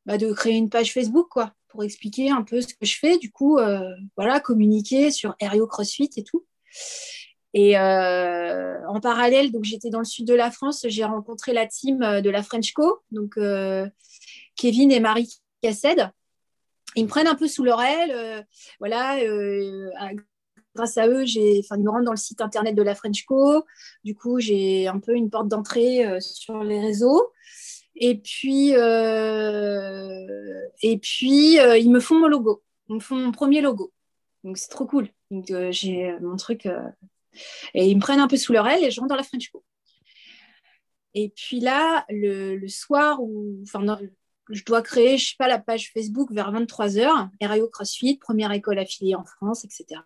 bah, de créer une page Facebook, quoi, pour expliquer un peu ce que je fais. Du coup, euh, voilà, communiquer sur Aéreo CrossFit et tout. Et euh, en parallèle, donc j'étais dans le sud de la France, j'ai rencontré la team de la French Co, donc Kevin et Marie Cassed. Ils me prennent un peu sous leur aile, voilà, grâce à eux, j'ai, enfin, ils me rentrent dans le site internet de la French Co. Du coup, j'ai un peu une porte d'entrée euh, sur les réseaux. Et puis, euh, et puis euh, ils me font mon logo. Ils me font mon premier logo. Donc, c'est trop cool. Donc, j'ai mon truc. et ils me prennent un peu sous leur aile et je rentre dans la French Co. Et puis là, le, soir où, enfin, je dois créer, je sais pas, la page Facebook vers 23h, RIO CrossFit, première école affiliée en France, etc.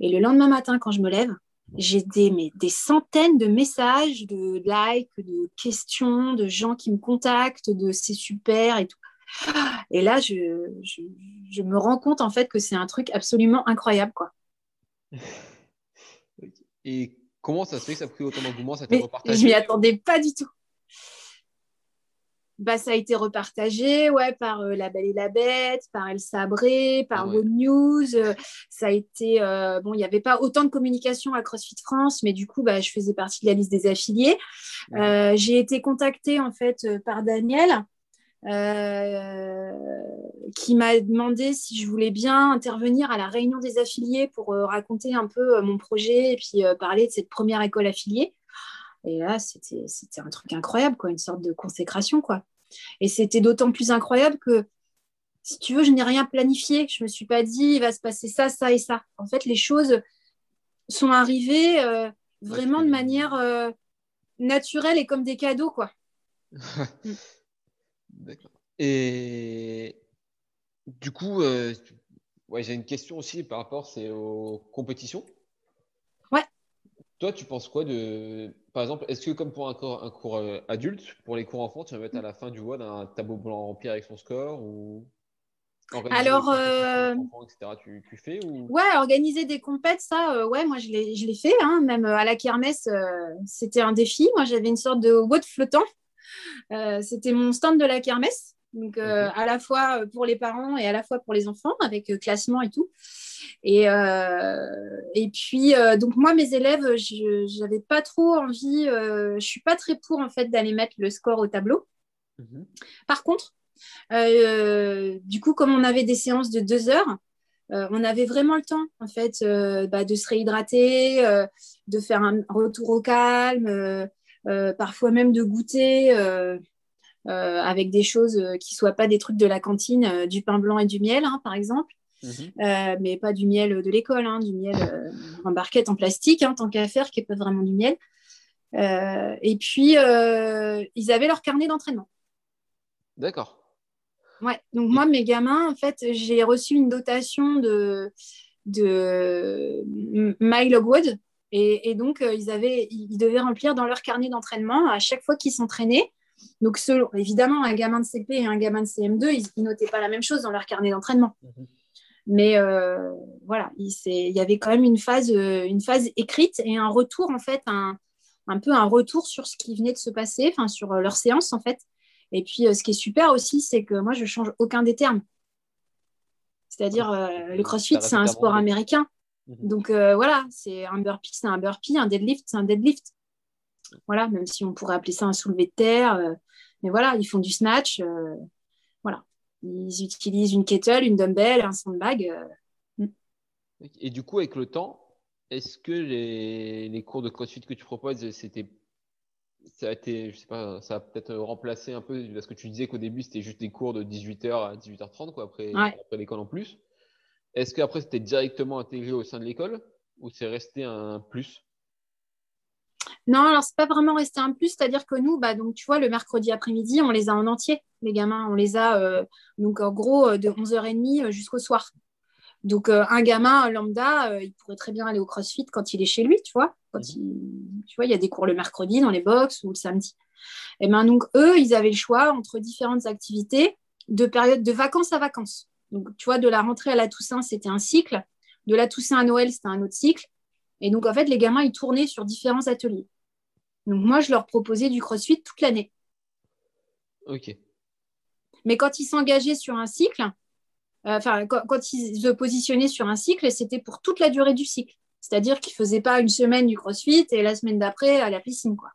Et le lendemain matin, quand je me lève, j'ai des, des centaines de messages, de likes, de questions, de gens qui me contactent, de c'est super et tout. Et là, je, je, me rends compte en fait que c'est un truc absolument incroyable. quoi. Et comment ça se fait que ça a pris autant d'engouement ça Je m'y attendais pas du tout bah, ça a été repartagé ouais, par euh, La Belle et la Bête, par El Sabré, par ah News. Euh, ça a été. Euh, bon, il n'y avait pas autant de communication à CrossFit France, mais du coup, bah, je faisais partie de la liste des affiliés. J'ai été contactée en fait par Daniel. qui m'a demandé si je voulais bien intervenir à la réunion des affiliés pour raconter un peu mon projet et puis parler de cette première école affiliée. Et là, c'était un truc incroyable, quoi, une sorte de consécration. quoi. Et c'était d'autant plus incroyable que, si tu veux, je n'ai rien planifié. Je ne me suis pas dit, il va se passer ça, ça et ça. En fait, les choses sont arrivées euh, vraiment de manière euh, naturelle et comme des cadeaux. quoi. D'accord. Et du coup, euh, ouais, j'ai une question aussi par rapport aux compétitions. Ouais. Toi, tu penses quoi de par exemple, est-ce que comme pour un cours, un cours euh, adulte, pour les cours enfants, tu vas mettre à la fin du WOD un tableau blanc rempli avec son score ou alors, euh... tu, tu, fais ou... Ouais, organiser des compètes, ça, euh, ouais, moi je l'ai fait, hein, même à la kermesse, c'était un défi. Moi j'avais une sorte de WOD flottant. c'était mon stand de la kermesse, donc à la fois pour les parents et à la fois pour les enfants, avec classement et tout. Et, euh, et puis, euh, donc moi, mes élèves, je n'avais pas trop envie, euh, je ne suis pas très pour en fait d'aller mettre le score au tableau. Mhm. Par contre, du coup, comme on avait des séances de deux heures, on avait vraiment le temps en fait bah, de se réhydrater, de faire un retour au calme, parfois même de goûter avec des choses qui ne soient pas des trucs de la cantine, du pain blanc et du miel, hein, par exemple. Mhm. Euh, mais pas du miel de l'école, hein, du miel euh, en barquette en plastique, hein, tant qu'à faire, qui n'est pas vraiment du miel. Euh, et puis, ils avaient leur carnet d'entraînement. D'accord. Ouais, donc moi, mes gamins, en fait, j'ai reçu une dotation de, de MyLogwood. Et, et donc, ils, avaient, ils devaient remplir dans leur carnet d'entraînement à chaque fois qu'ils s'entraînaient. Donc, selon, évidemment, un gamin de CP et un gamin de CM2, ils, notaient pas la même chose dans leur carnet d'entraînement. Mhm. Mais euh, voilà, il, il, y avait quand même une phase, euh, une phase écrite et un retour, en fait, un, un peu un retour sur ce qui venait de se passer, enfin sur euh, leur séance, en fait. Et puis, ce qui est super aussi, c'est que moi, je change aucun des termes. C'est-à-dire, le crossfit, c'est un sport américain. Mhm. Donc, voilà, c'est un burpee, c'est un burpee, un deadlift, c'est un deadlift. Voilà, même si on pourrait appeler ça un soulevé de terre. mais voilà, ils font du snatch. Ils utilisent une kettle, une dumbbell, un sandbag. Euh. Et du coup, avec le temps, est-ce que les, cours de CrossFit que tu proposes, c'était ça a été, je sais pas, ça a peut-être remplacé un peu, parce que tu disais qu'au début, c'était juste des cours de 18h à 18h30, quoi, après, après l'école en plus. Est-ce qu'après, c'était directement intégré au sein de l'école ou c'est resté un plus? Non, alors c'est pas vraiment resté un plus, c'est-à-dire que nous, bah, donc, tu vois, le mercredi après-midi, on les a en entier, les gamins. On les a, euh, donc en gros, euh, de 11h30 euh, jusqu'au soir. Donc, un gamin lambda, il pourrait très bien aller au crossfit quand il est chez lui, tu vois. Quand mhm. il, tu vois, il y a des cours le mercredi dans les box ou le samedi. Et ben donc, eux, ils avaient le choix entre différentes activités de période de vacances à vacances. Donc, tu vois, de la rentrée à la Toussaint, c'était un cycle. De la Toussaint à Noël, c'était un autre cycle. Et donc, en fait, les gamins, ils tournaient sur différents ateliers. Donc moi, je leur proposais du crossfit toute l'année. Ok. Mais quand ils s'engageaient sur un cycle, euh, enfin, quand, ils se positionnaient sur un cycle, c'était pour toute la durée du cycle. C'est-à-dire qu'ils ne faisaient pas une semaine du crossfit et la semaine d'après à la piscine. Quoi.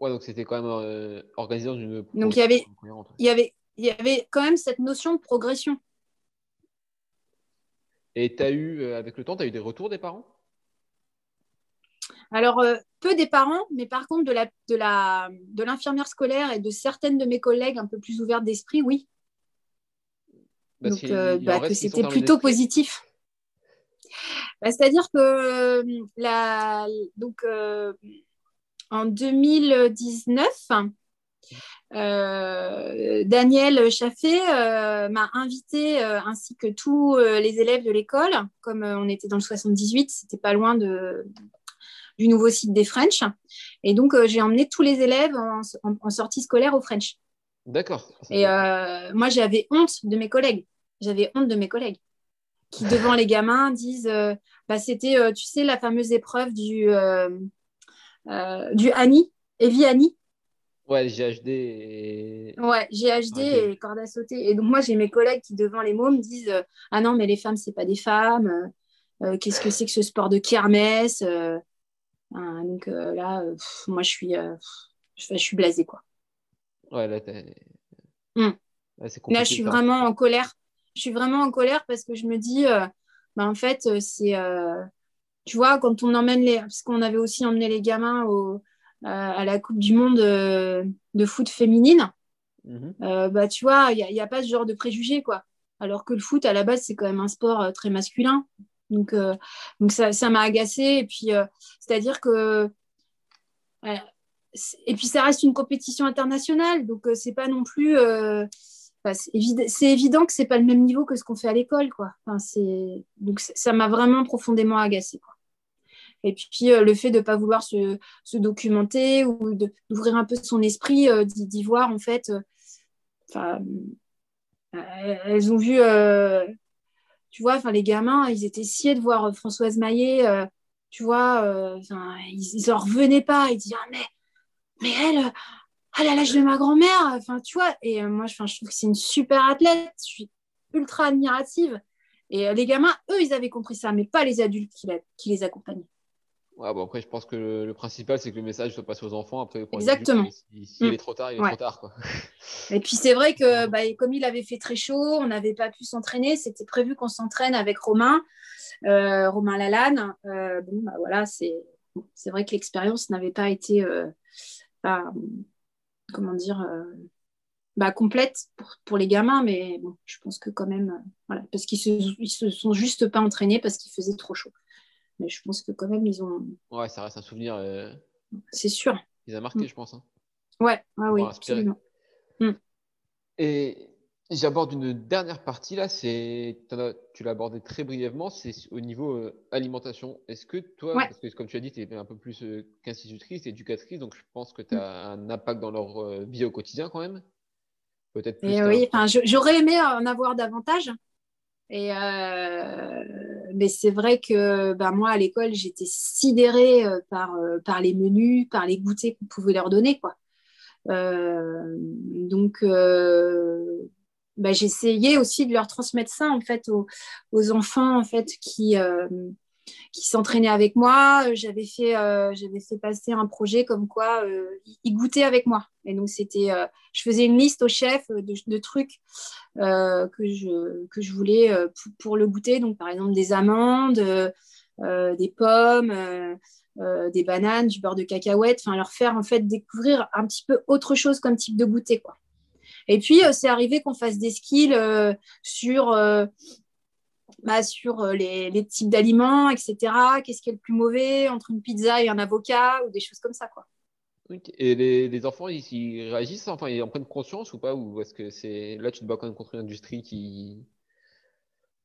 Ouais, donc c'était quand même euh, organisé dans une. Donc il y, avait, il, y avait, il y avait quand même cette notion de progression. Et tu as eu, euh, avec le temps, tu as eu des retours des parents? Alors, euh, peu des parents, mais par contre, de, la, de, la, de l'infirmière scolaire et de certaines de mes collègues un peu plus ouvertes d'esprit, oui. Donc, euh, bah, que c'était plutôt positif. Bah, c'est-à-dire que euh, la, donc, en 2019, Daniel Chaffé m'a invité ainsi que tous les élèves de l'école, comme on était dans le 78, c'était pas loin de, du nouveau site des French. Et donc, euh, j'ai emmené tous les élèves en, sortie scolaire au French. D'accord. Et euh, moi, j'avais honte de mes collègues. J'avais honte de mes collègues qui, devant les gamins, disent euh, bah, c'était, tu sais, la fameuse épreuve du, du Annie, Evie Annie. Ouais, GHD et... Ouais, GHD et corde à sauter. Et donc, moi, j'ai mes collègues qui, devant les mômes, disent Ah non, mais les femmes, c'est pas des femmes. Qu'est-ce que c'est que ce sport de kermesse Hein, donc euh, là, euh, moi, je suis, euh, je, suis blasée, quoi. Ouais, là. Là, je suis vraiment en colère. Je suis vraiment en colère parce que je me dis, bah, en fait, c'est. tu vois, quand on emmène les. Parce qu'on avait aussi emmené les gamins au, à la Coupe du Monde de foot féminine. Mhm. bah, tu vois, il n'y a, a, pas ce genre de préjugés, quoi. Alors que le foot, à la base, c'est quand même un sport très masculin. Donc, euh, donc ça, ça m'a agacé. Et puis, euh, c'est-à-dire que. et puis, ça reste une compétition internationale. Donc, euh, c'est pas non plus. c'est évident que c'est pas le même niveau que ce qu'on fait à l'école, quoi. Enfin, donc, ça m'a vraiment profondément agacé, quoi. Et puis, le fait de ne pas vouloir se, se documenter ou d'ouvrir un peu son esprit, d'y voir, en fait. elles ont vu tu vois, enfin, les gamins, ils étaient sciés de voir euh, Françoise Maillet, euh, tu vois, euh, ils n'en revenaient pas. Ils disaient, ah, mais, mais elle, elle a l'âge de ma grand-mère, enfin, tu vois. Et moi, je, je trouve que c'est une super athlète, je suis ultra admirative. Et les gamins, eux, ils avaient compris ça, mais pas les adultes qui, qui les accompagnaient. Ouais, bon, après, je pense que le, principal, c'est que le message soit passé aux enfants. Après, Exactement. S'il si, mm. est trop tard, il est trop tard. Quoi. Et puis, c'est vrai que bah, comme il avait fait très chaud, on n'avait pas pu s'entraîner. C'était prévu qu'on s'entraîne avec Romain, euh, Romain Lalanne. Euh, bon, bah, voilà, c'est vrai que l'expérience n'avait pas été, euh, comment dire, bah, complète pour, pour, les gamins. Mais bon, je pense que quand même, voilà, parce qu'ils se, se sont juste pas entraînés parce qu'il faisait trop chaud. Mais je pense que quand même, ils ont. Ouais, ça reste un souvenir. Euh, c'est sûr. Ils ont marqué, mm. je pense. Hein. Ouais, ah oui, absolument. Mm. Et j'aborde une dernière partie là, c'est tu l'as abordé très brièvement, c'est au niveau euh, alimentation. Est-ce que toi, parce que comme tu as dit, tu es un peu plus euh, qu'institutrice, éducatrice, donc je pense que tu as mm. un impact dans leur vie au quotidien quand même? Peut-être plus. oui, j'aurais aimé en avoir davantage. Et euh, mais c'est vrai que ben, moi, à l'école, j'étais sidérée euh, par, euh, par les menus, par les goûters qu'on pouvait leur donner. Quoi. donc, ben, j'essayais aussi de leur transmettre ça en fait aux, aux enfants en fait qui qui s'entraînaient avec moi. J'avais fait, j'avais fait passer un projet comme quoi ils goûtaient avec moi. Et donc c'était, je faisais une liste au chef de, trucs euh, que, je, que je voulais euh, pour, le goûter. Donc, par exemple, des amandes, euh, des pommes, des bananes, du beurre de cacahuète. Enfin, leur faire en fait découvrir un petit peu autre chose comme type de goûter, quoi. Et puis, c'est arrivé qu'on fasse des skills sur, bah, sur les, les, types d'aliments, etc. Qu'est-ce qui est le plus mauvais? Entre une pizza et un avocat ou des choses comme ça, quoi. Et les, enfants, ils, réagissent, enfin, ils en prennent conscience ou pas? Ou est-ce que c'est là, tu te bats quand même contre une industrie qui.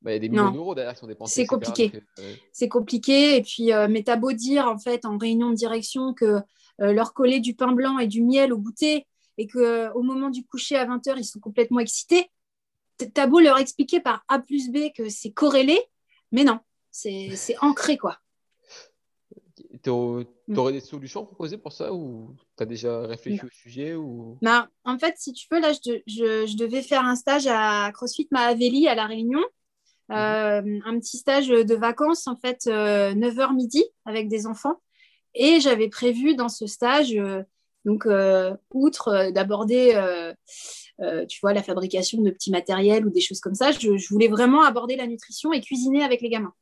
Bah, il y a des millions d'euros derrière qui sont dépensés. C'est compliqué. Euh, c'est compliqué. Et puis, euh, mais t'as beau dire, en fait, en réunion de direction, que euh, leur coller du pain blanc et du miel au goûter et qu'au moment du coucher à 20h, ils sont complètement excités. T'as beau leur expliquer par A plus B que c'est corrélé, mais non, c'est ancré, quoi. Mm. aurais des solutions proposées pour ça ou tu as déjà réfléchi au sujet ou... Bah, en fait, si tu veux, là, je, je, devais faire un stage à CrossFit Mahaveli à La Réunion. Mhm. Euh, un petit stage de vacances, en fait, 9h euh, midi avec des enfants. Et j'avais prévu dans ce stage, euh, donc, outre d'aborder, tu vois, la fabrication de petits matériels ou des choses comme ça, je, je voulais vraiment aborder la nutrition et cuisiner avec les gamins.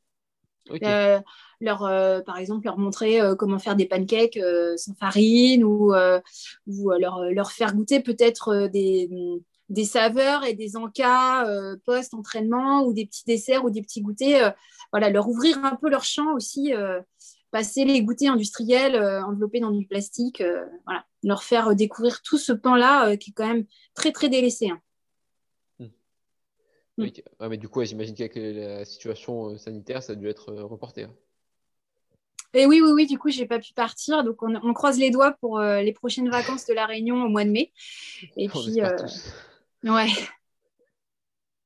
Euh, leur, euh, par exemple, leur montrer euh, comment faire des pancakes sans farine ou, ou leur, leur, faire goûter peut-être des, des, saveurs et des encas post-entraînement ou des petits desserts ou des petits goûters. voilà, leur ouvrir un peu leur champ aussi, passer les goûters industriels enveloppés dans du plastique. voilà, leur faire découvrir tout ce pan-là qui est quand même très, très délaissé. Hein. Mm. mais du coup, j'imagine qu'avec la situation euh, sanitaire, ça a dû être euh, reporté. Hein. Et oui, oui, oui, du coup, j'ai pas pu partir. Donc, on, croise les doigts pour euh, les prochaines vacances de La Réunion au mois de mai. Et puis, ouais.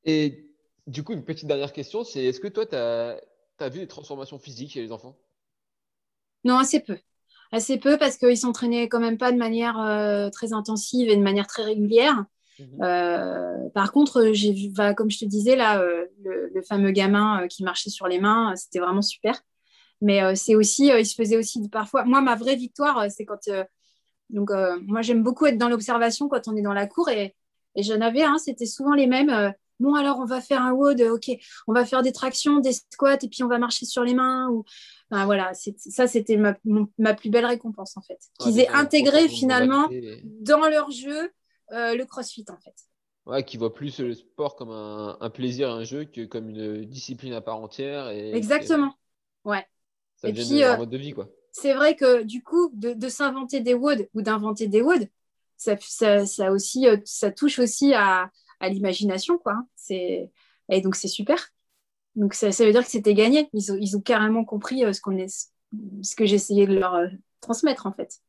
Et du coup, une petite dernière question, c'est est-ce que toi, tu as, as, vu des transformations physiques chez les enfants? Non, assez peu. Assez peu parce qu'ils s'entraînaient quand même pas de manière très intensive et de manière très régulière. Mhm. Euh, par contre, j'ai vu, bah, comme je te disais, là, euh, le, fameux gamin euh, qui marchait sur les mains, c'était vraiment super. Mais c'est aussi, il se faisait aussi parfois. Moi, ma vraie victoire, c'est quand. donc, moi, j'aime beaucoup être dans l'observation quand on est dans la cour et, Et j'en avais, hein, c'était souvent les mêmes. bon, alors on va faire un WOD, ok, on va faire des tractions, des squats, et puis on va marcher sur les mains. Ou... voilà, ça, c'était ma, ma, plus belle récompense, en fait. Qu'ils aient intégré finalement dans leur jeu le crossfit, en fait. Ouais, qui voit plus le sport comme un, plaisir, un jeu que comme une discipline à part entière. Et Exactement. Ouais. Ça devient un mode de vie, quoi c'est vrai que du coup, de, s'inventer des woods ou d'inventer des woods, ça, ça, aussi, euh, ça touche aussi à, l'imagination, quoi. C'est et donc c'est super. Donc ça, veut dire que c'était gagné. Ils ont, ils ont carrément compris euh, ce qu'on est, ce que j'essayais de leur euh, transmettre en fait.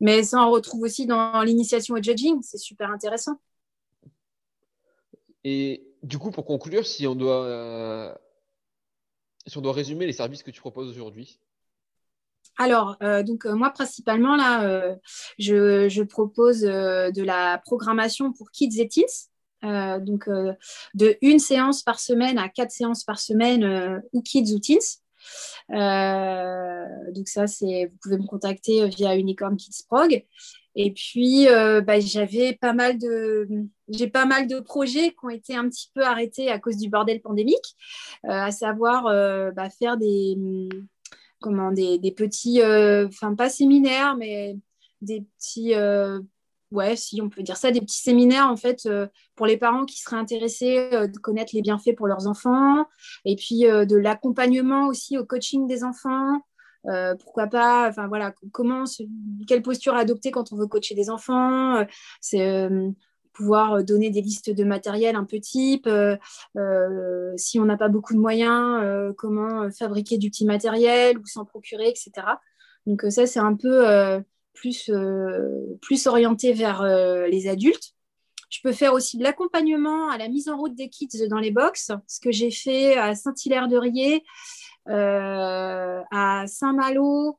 Mais ça on retrouve aussi dans l'initiation au judging. C'est super intéressant. Et du coup, pour conclure, si on doit, si on doit résumer les services que tu proposes aujourd'hui, alors, euh, donc euh, moi principalement là, euh, je, propose de la programmation pour kids et teens, donc de une séance par semaine à quatre séances par semaine ou kids ou teens. donc ça, c'est vous pouvez me contacter via Unicorn Kids Prog. Et puis, bah, j'avais pas mal de, j'ai pas mal de projets qui ont été un petit peu arrêtés à cause du bordel pandémique, à savoir bah, faire des comment, des, petits, euh, enfin pas séminaires, mais des petits, euh, ouais, si on peut dire ça, des petits séminaires en fait euh, pour les parents qui seraient intéressés de connaître les bienfaits pour leurs enfants, et puis de l'accompagnement aussi au coaching des enfants. pourquoi pas, enfin voilà, comment, quelle posture adopter quand on veut coacher des enfants. c'est pouvoir euh, donner des listes de matériel un peu type, euh, euh, si on n'a pas beaucoup de moyens, comment fabriquer du petit matériel ou s'en procurer, etc. Donc ça, c'est un peu plus, plus orienté vers les adultes. Je peux faire aussi de l'accompagnement à la mise en route des kits dans les box, ce que j'ai fait à Saint-Hilaire-de-Riez, à Saint-Malo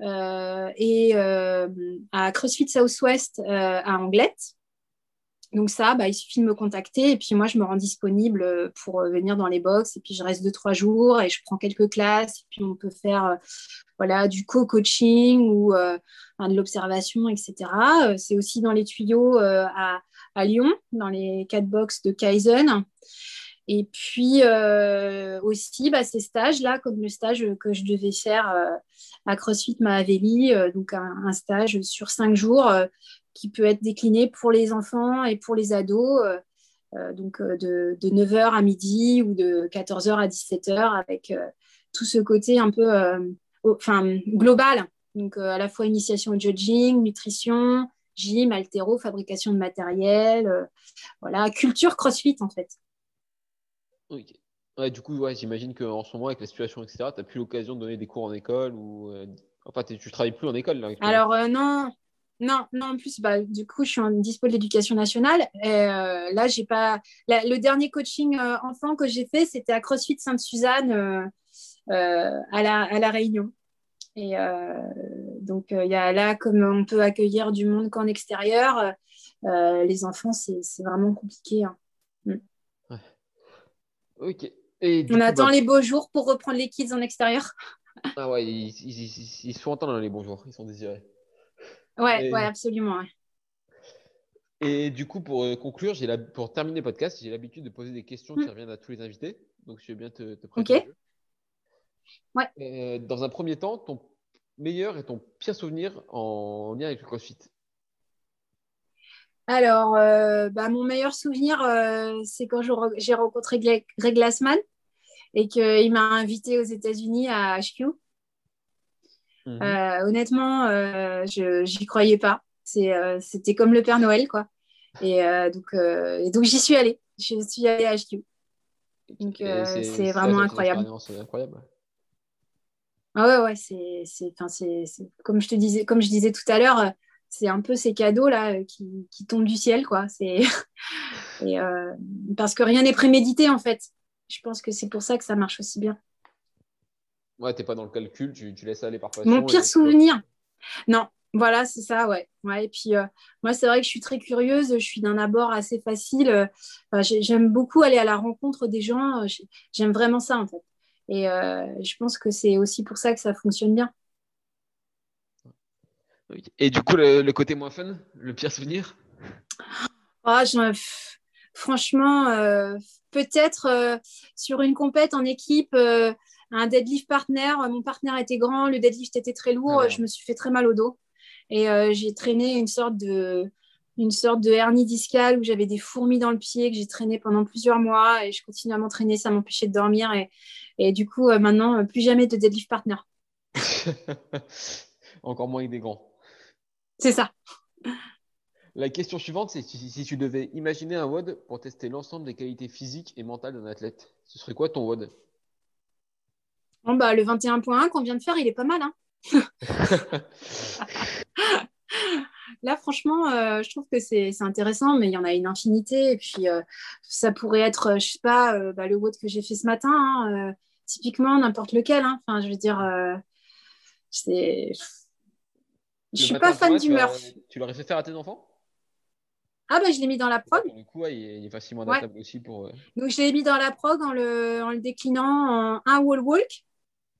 et à CrossFit Southwest à Anglette. Donc ça, bah, il suffit de me contacter et puis moi, je me rends disponible euh, pour euh, venir dans les box et puis je reste deux, trois jours et je prends quelques classes et puis on peut faire euh, voilà, du co-coaching ou de l'observation, etc. C'est aussi dans les tuyaux à, Lyon, dans les quatre box de Kaizen. Et puis aussi bah, ces stages-là, comme le stage que je devais faire à CrossFit Mahaveli, donc un, stage sur cinq jours qui peut être décliné pour les enfants et pour les ados, euh, euh, donc euh, de, 9h à midi ou de 14h à 17h, avec tout ce côté un peu enfin, global. Donc à la fois initiation au judging, nutrition, gym, altéro, fabrication de matériel, voilà, culture crossfit en fait. Du coup, ouais, j'imagine qu'en ce moment, avec la situation, etc., tu n'as plus l'occasion de donner des cours en école ou. Enfin, tu ne travailles plus en école là, Alors, non, non, non, en plus, bah, du coup, je suis en dispo de l'éducation nationale. Et, euh, là, j'ai pas. le dernier coaching euh, enfant que j'ai fait, c'était à CrossFit Sainte-Suzanne euh, à, la, à La Réunion. Et donc, il y a là, comme on peut accueillir du monde qu'en extérieur, les enfants, c'est vraiment compliqué. Hein. Mm. Ok. on attend bah les beaux jours pour reprendre les kids en extérieur. ah ouais, ils, ils, ils, sont entendus les bons jours, ils sont désirés. Ouais, ouais, absolument. Et du coup, pour euh, conclure, la... pour terminer le podcast, j'ai l'habitude de poser des questions qui mm. reviennent à tous les invités. Donc, je vais bien te, te présenter. Ok. Ouais. Euh, dans un premier temps, ton meilleur et ton pire souvenir en lien avec le CrossFit? Alors, euh, bah, mon meilleur souvenir, c'est quand j'ai rencontré Greg Glassman et qu'il m'a invité aux États-Unis à HQ. Mhm. Euh, honnêtement, euh, je j'y croyais pas. Euh, c'était comme le Père Noël, quoi. Et donc, donc j'y suis allée. Je suis allée à HQ. Donc c'est vraiment incroyable. incroyable. Ah ouais, ouais, c'est, c'est, comme je te disais, comme je disais tout à l'heure, c'est un peu ces cadeaux là qui, qui tombent du ciel, quoi. C'est parce que rien n'est prémédité en fait. Je pense que c'est pour ça que ça marche aussi bien. Ouais, t'es pas dans le calcul, tu, laisses aller par Mon pire souvenir Non, voilà, c'est ça, ouais. ouais. Et puis, euh, moi, c'est vrai que je suis très curieuse, je suis d'un abord assez facile. Euh, j'aime beaucoup aller à la rencontre des gens, euh, j'aime vraiment ça, en fait. Et je pense que c'est aussi pour ça que ça fonctionne bien. Et du coup, le, côté moins fun, le pire souvenir? Ah, franchement, euh, peut-être euh, sur une compète en équipe, euh, un deadlift partner. Mon partenaire était grand, le deadlift était très lourd. Ah je me suis fait très mal au dos et j'ai traîné une sorte de une sorte de hernie discale où j'avais des fourmis dans le pied que j'ai traîné pendant plusieurs mois et je continue à m'entraîner, ça m'empêchait de dormir et, et du coup maintenant plus jamais de deadlift partner. Encore moins avec des grands. C'est ça. La question suivante, c'est si, tu devais imaginer un WOD pour tester l'ensemble des qualités physiques et mentales d'un athlète, ce serait quoi ton WOD? Bon, bah, Le 21.1 qu'on vient de faire, il est pas mal. Hein Là, franchement, euh, je trouve que c'est intéressant, mais il y en a une infinité. Et puis, euh, ça pourrait être, je sais pas, euh, bah, le WOD que j'ai fait ce matin, hein, typiquement n'importe lequel. Hein. Enfin, je veux dire, c'est. Je suis pas fan du Murph. Tu l'aurais fait faire à tes enfants? Ah bah je l'ai mis dans la prog. Du coup, il, est, facilement adaptable aussi pour. Euh, Donc je l'ai mis dans la prog en le, en le déclinant en un wall walk.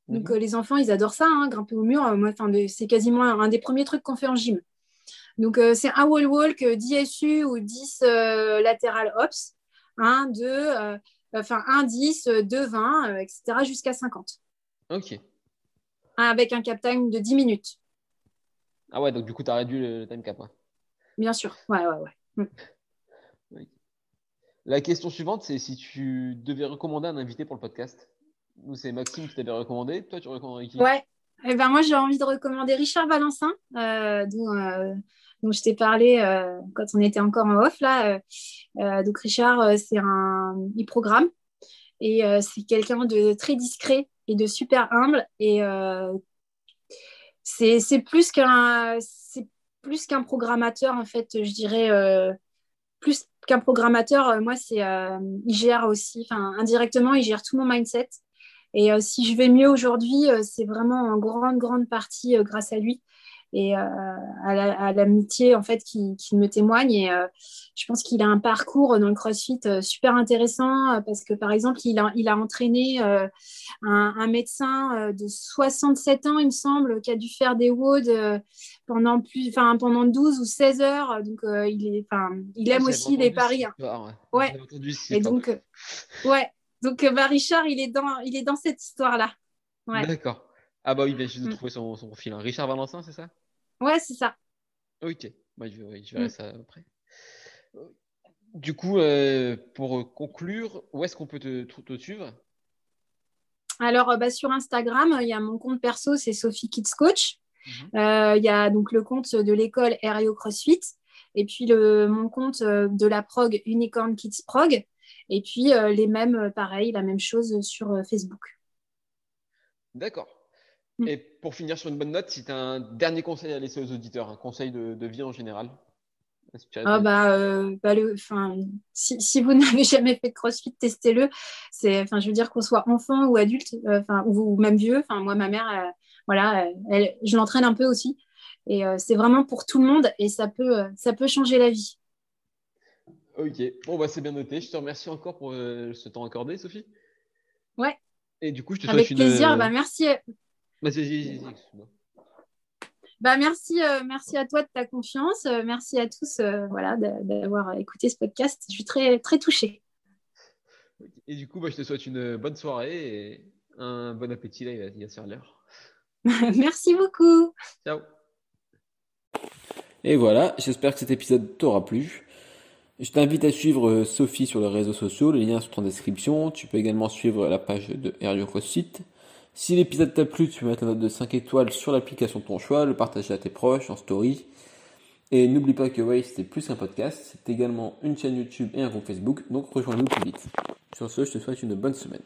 Donc mhm. euh, les enfants, ils adorent ça, hein, grimper au mur. Moi, c'est quasiment un des premiers trucs qu'on fait en gym. Donc euh, c'est un wall walk 10 SU ou 10 latéral hops, 1, 2, enfin 1, 10, 2, 20, etc. jusqu'à 50. Ok. Avec un cap time de 10 minutes. Ah ouais, donc du coup, tu as réduit le time cap. Bien sûr, ouais, ouais, ouais. Mm. La question suivante, c'est si tu devais recommander un invité pour le podcast. C'est Maxime qui t'avait recommandé. Toi, tu recommanderais qui? Ouais. Eh ben, moi, j'ai envie de recommander Richard Valencin, euh, euh, dont, je t'ai parlé euh, quand on était encore en off. Là. donc, Richard, c'est un il programme et c'est quelqu'un de très discret et de super humble. Et c'est plus qu'un plus qu'un programmateur, en fait, je dirais, euh, plus qu'un programmateur, euh, moi, c'est, euh, il gère aussi, enfin, indirectement, il gère tout mon mindset. Et si je vais mieux aujourd'hui, c'est vraiment en grande, grande partie grâce à lui et euh, à l'amitié en fait qui, me témoigne. Et euh, je pense qu'il a un parcours dans le CrossFit euh, super intéressant parce que par exemple, il a, il a entraîné un, médecin de 67 ans, il me semble, qui a dû faire des WOD pendant, plus, enfin, pendant 12 ou 16 heures. Donc, il, est, il aime aussi les paris. Hein. Ouais. Et donc, ouais. Donc, bah, Richard, il est dans, il est dans cette histoire-là. Ouais. D'accord. Ah bah oui, ben, je vais mm. trouver son, son profil. Hein. Richard Valencin, c'est ça? Ouais, c'est ça. Ok, bah, je, verrai mm. ça après. Du coup, euh, pour conclure, où est-ce qu'on peut te, suivre? Alors, euh, bah, sur Instagram, il y a mon compte perso, c'est Sophie Kids Coach. Mhm. Euh, il y a donc le compte de l'école Aéreo CrossFit. Et puis le, mon compte de la prog Unicorn Kids Prog. Et puis les mêmes, pareil, la même chose sur Facebook. D'accord. Mm. Et pour finir sur une bonne note, si tu as un dernier conseil à laisser aux auditeurs, un conseil de, vie en général ah bah, euh, bah le, si, si, vous n'avez jamais fait de CrossFit, testez-le. C'est, enfin, je veux dire qu'on soit enfant ou adulte, euh, ou, même vieux. Enfin, moi, ma mère, voilà, elle, je l'entraîne un peu aussi, et euh, c'est vraiment pour tout le monde, et ça peut, ça peut changer la vie. Ok, bon bah c'est bien noté. Je te remercie encore pour ce temps accordé, Sophie. Ouais. Et du coup, je te souhaite Avec plaisir. Bah, merci. Bah, bah, merci, euh, merci à toi de ta confiance. Euh, merci à tous euh, voilà, d'avoir écouté ce podcast. Je suis très, très touchée. Et du coup, bah, je te souhaite une bonne soirée et un bon appétit. Là, il va, se faire l'heure. merci beaucoup. Ciao. Et voilà, j'espère que cet épisode t'aura plu. Je t'invite à suivre Sophie sur les réseaux sociaux, les liens sont en description. Tu peux également suivre la page de Air Site. Si l'épisode t'a plu, tu peux mettre la note de 5 étoiles sur l'application de ton choix, le partager à tes proches en story. Et n'oublie pas que Waze c'est plus qu'un podcast, c'est également une chaîne YouTube et un groupe Facebook, donc rejoins-nous plus vite. Sur ce, je te souhaite une bonne semaine.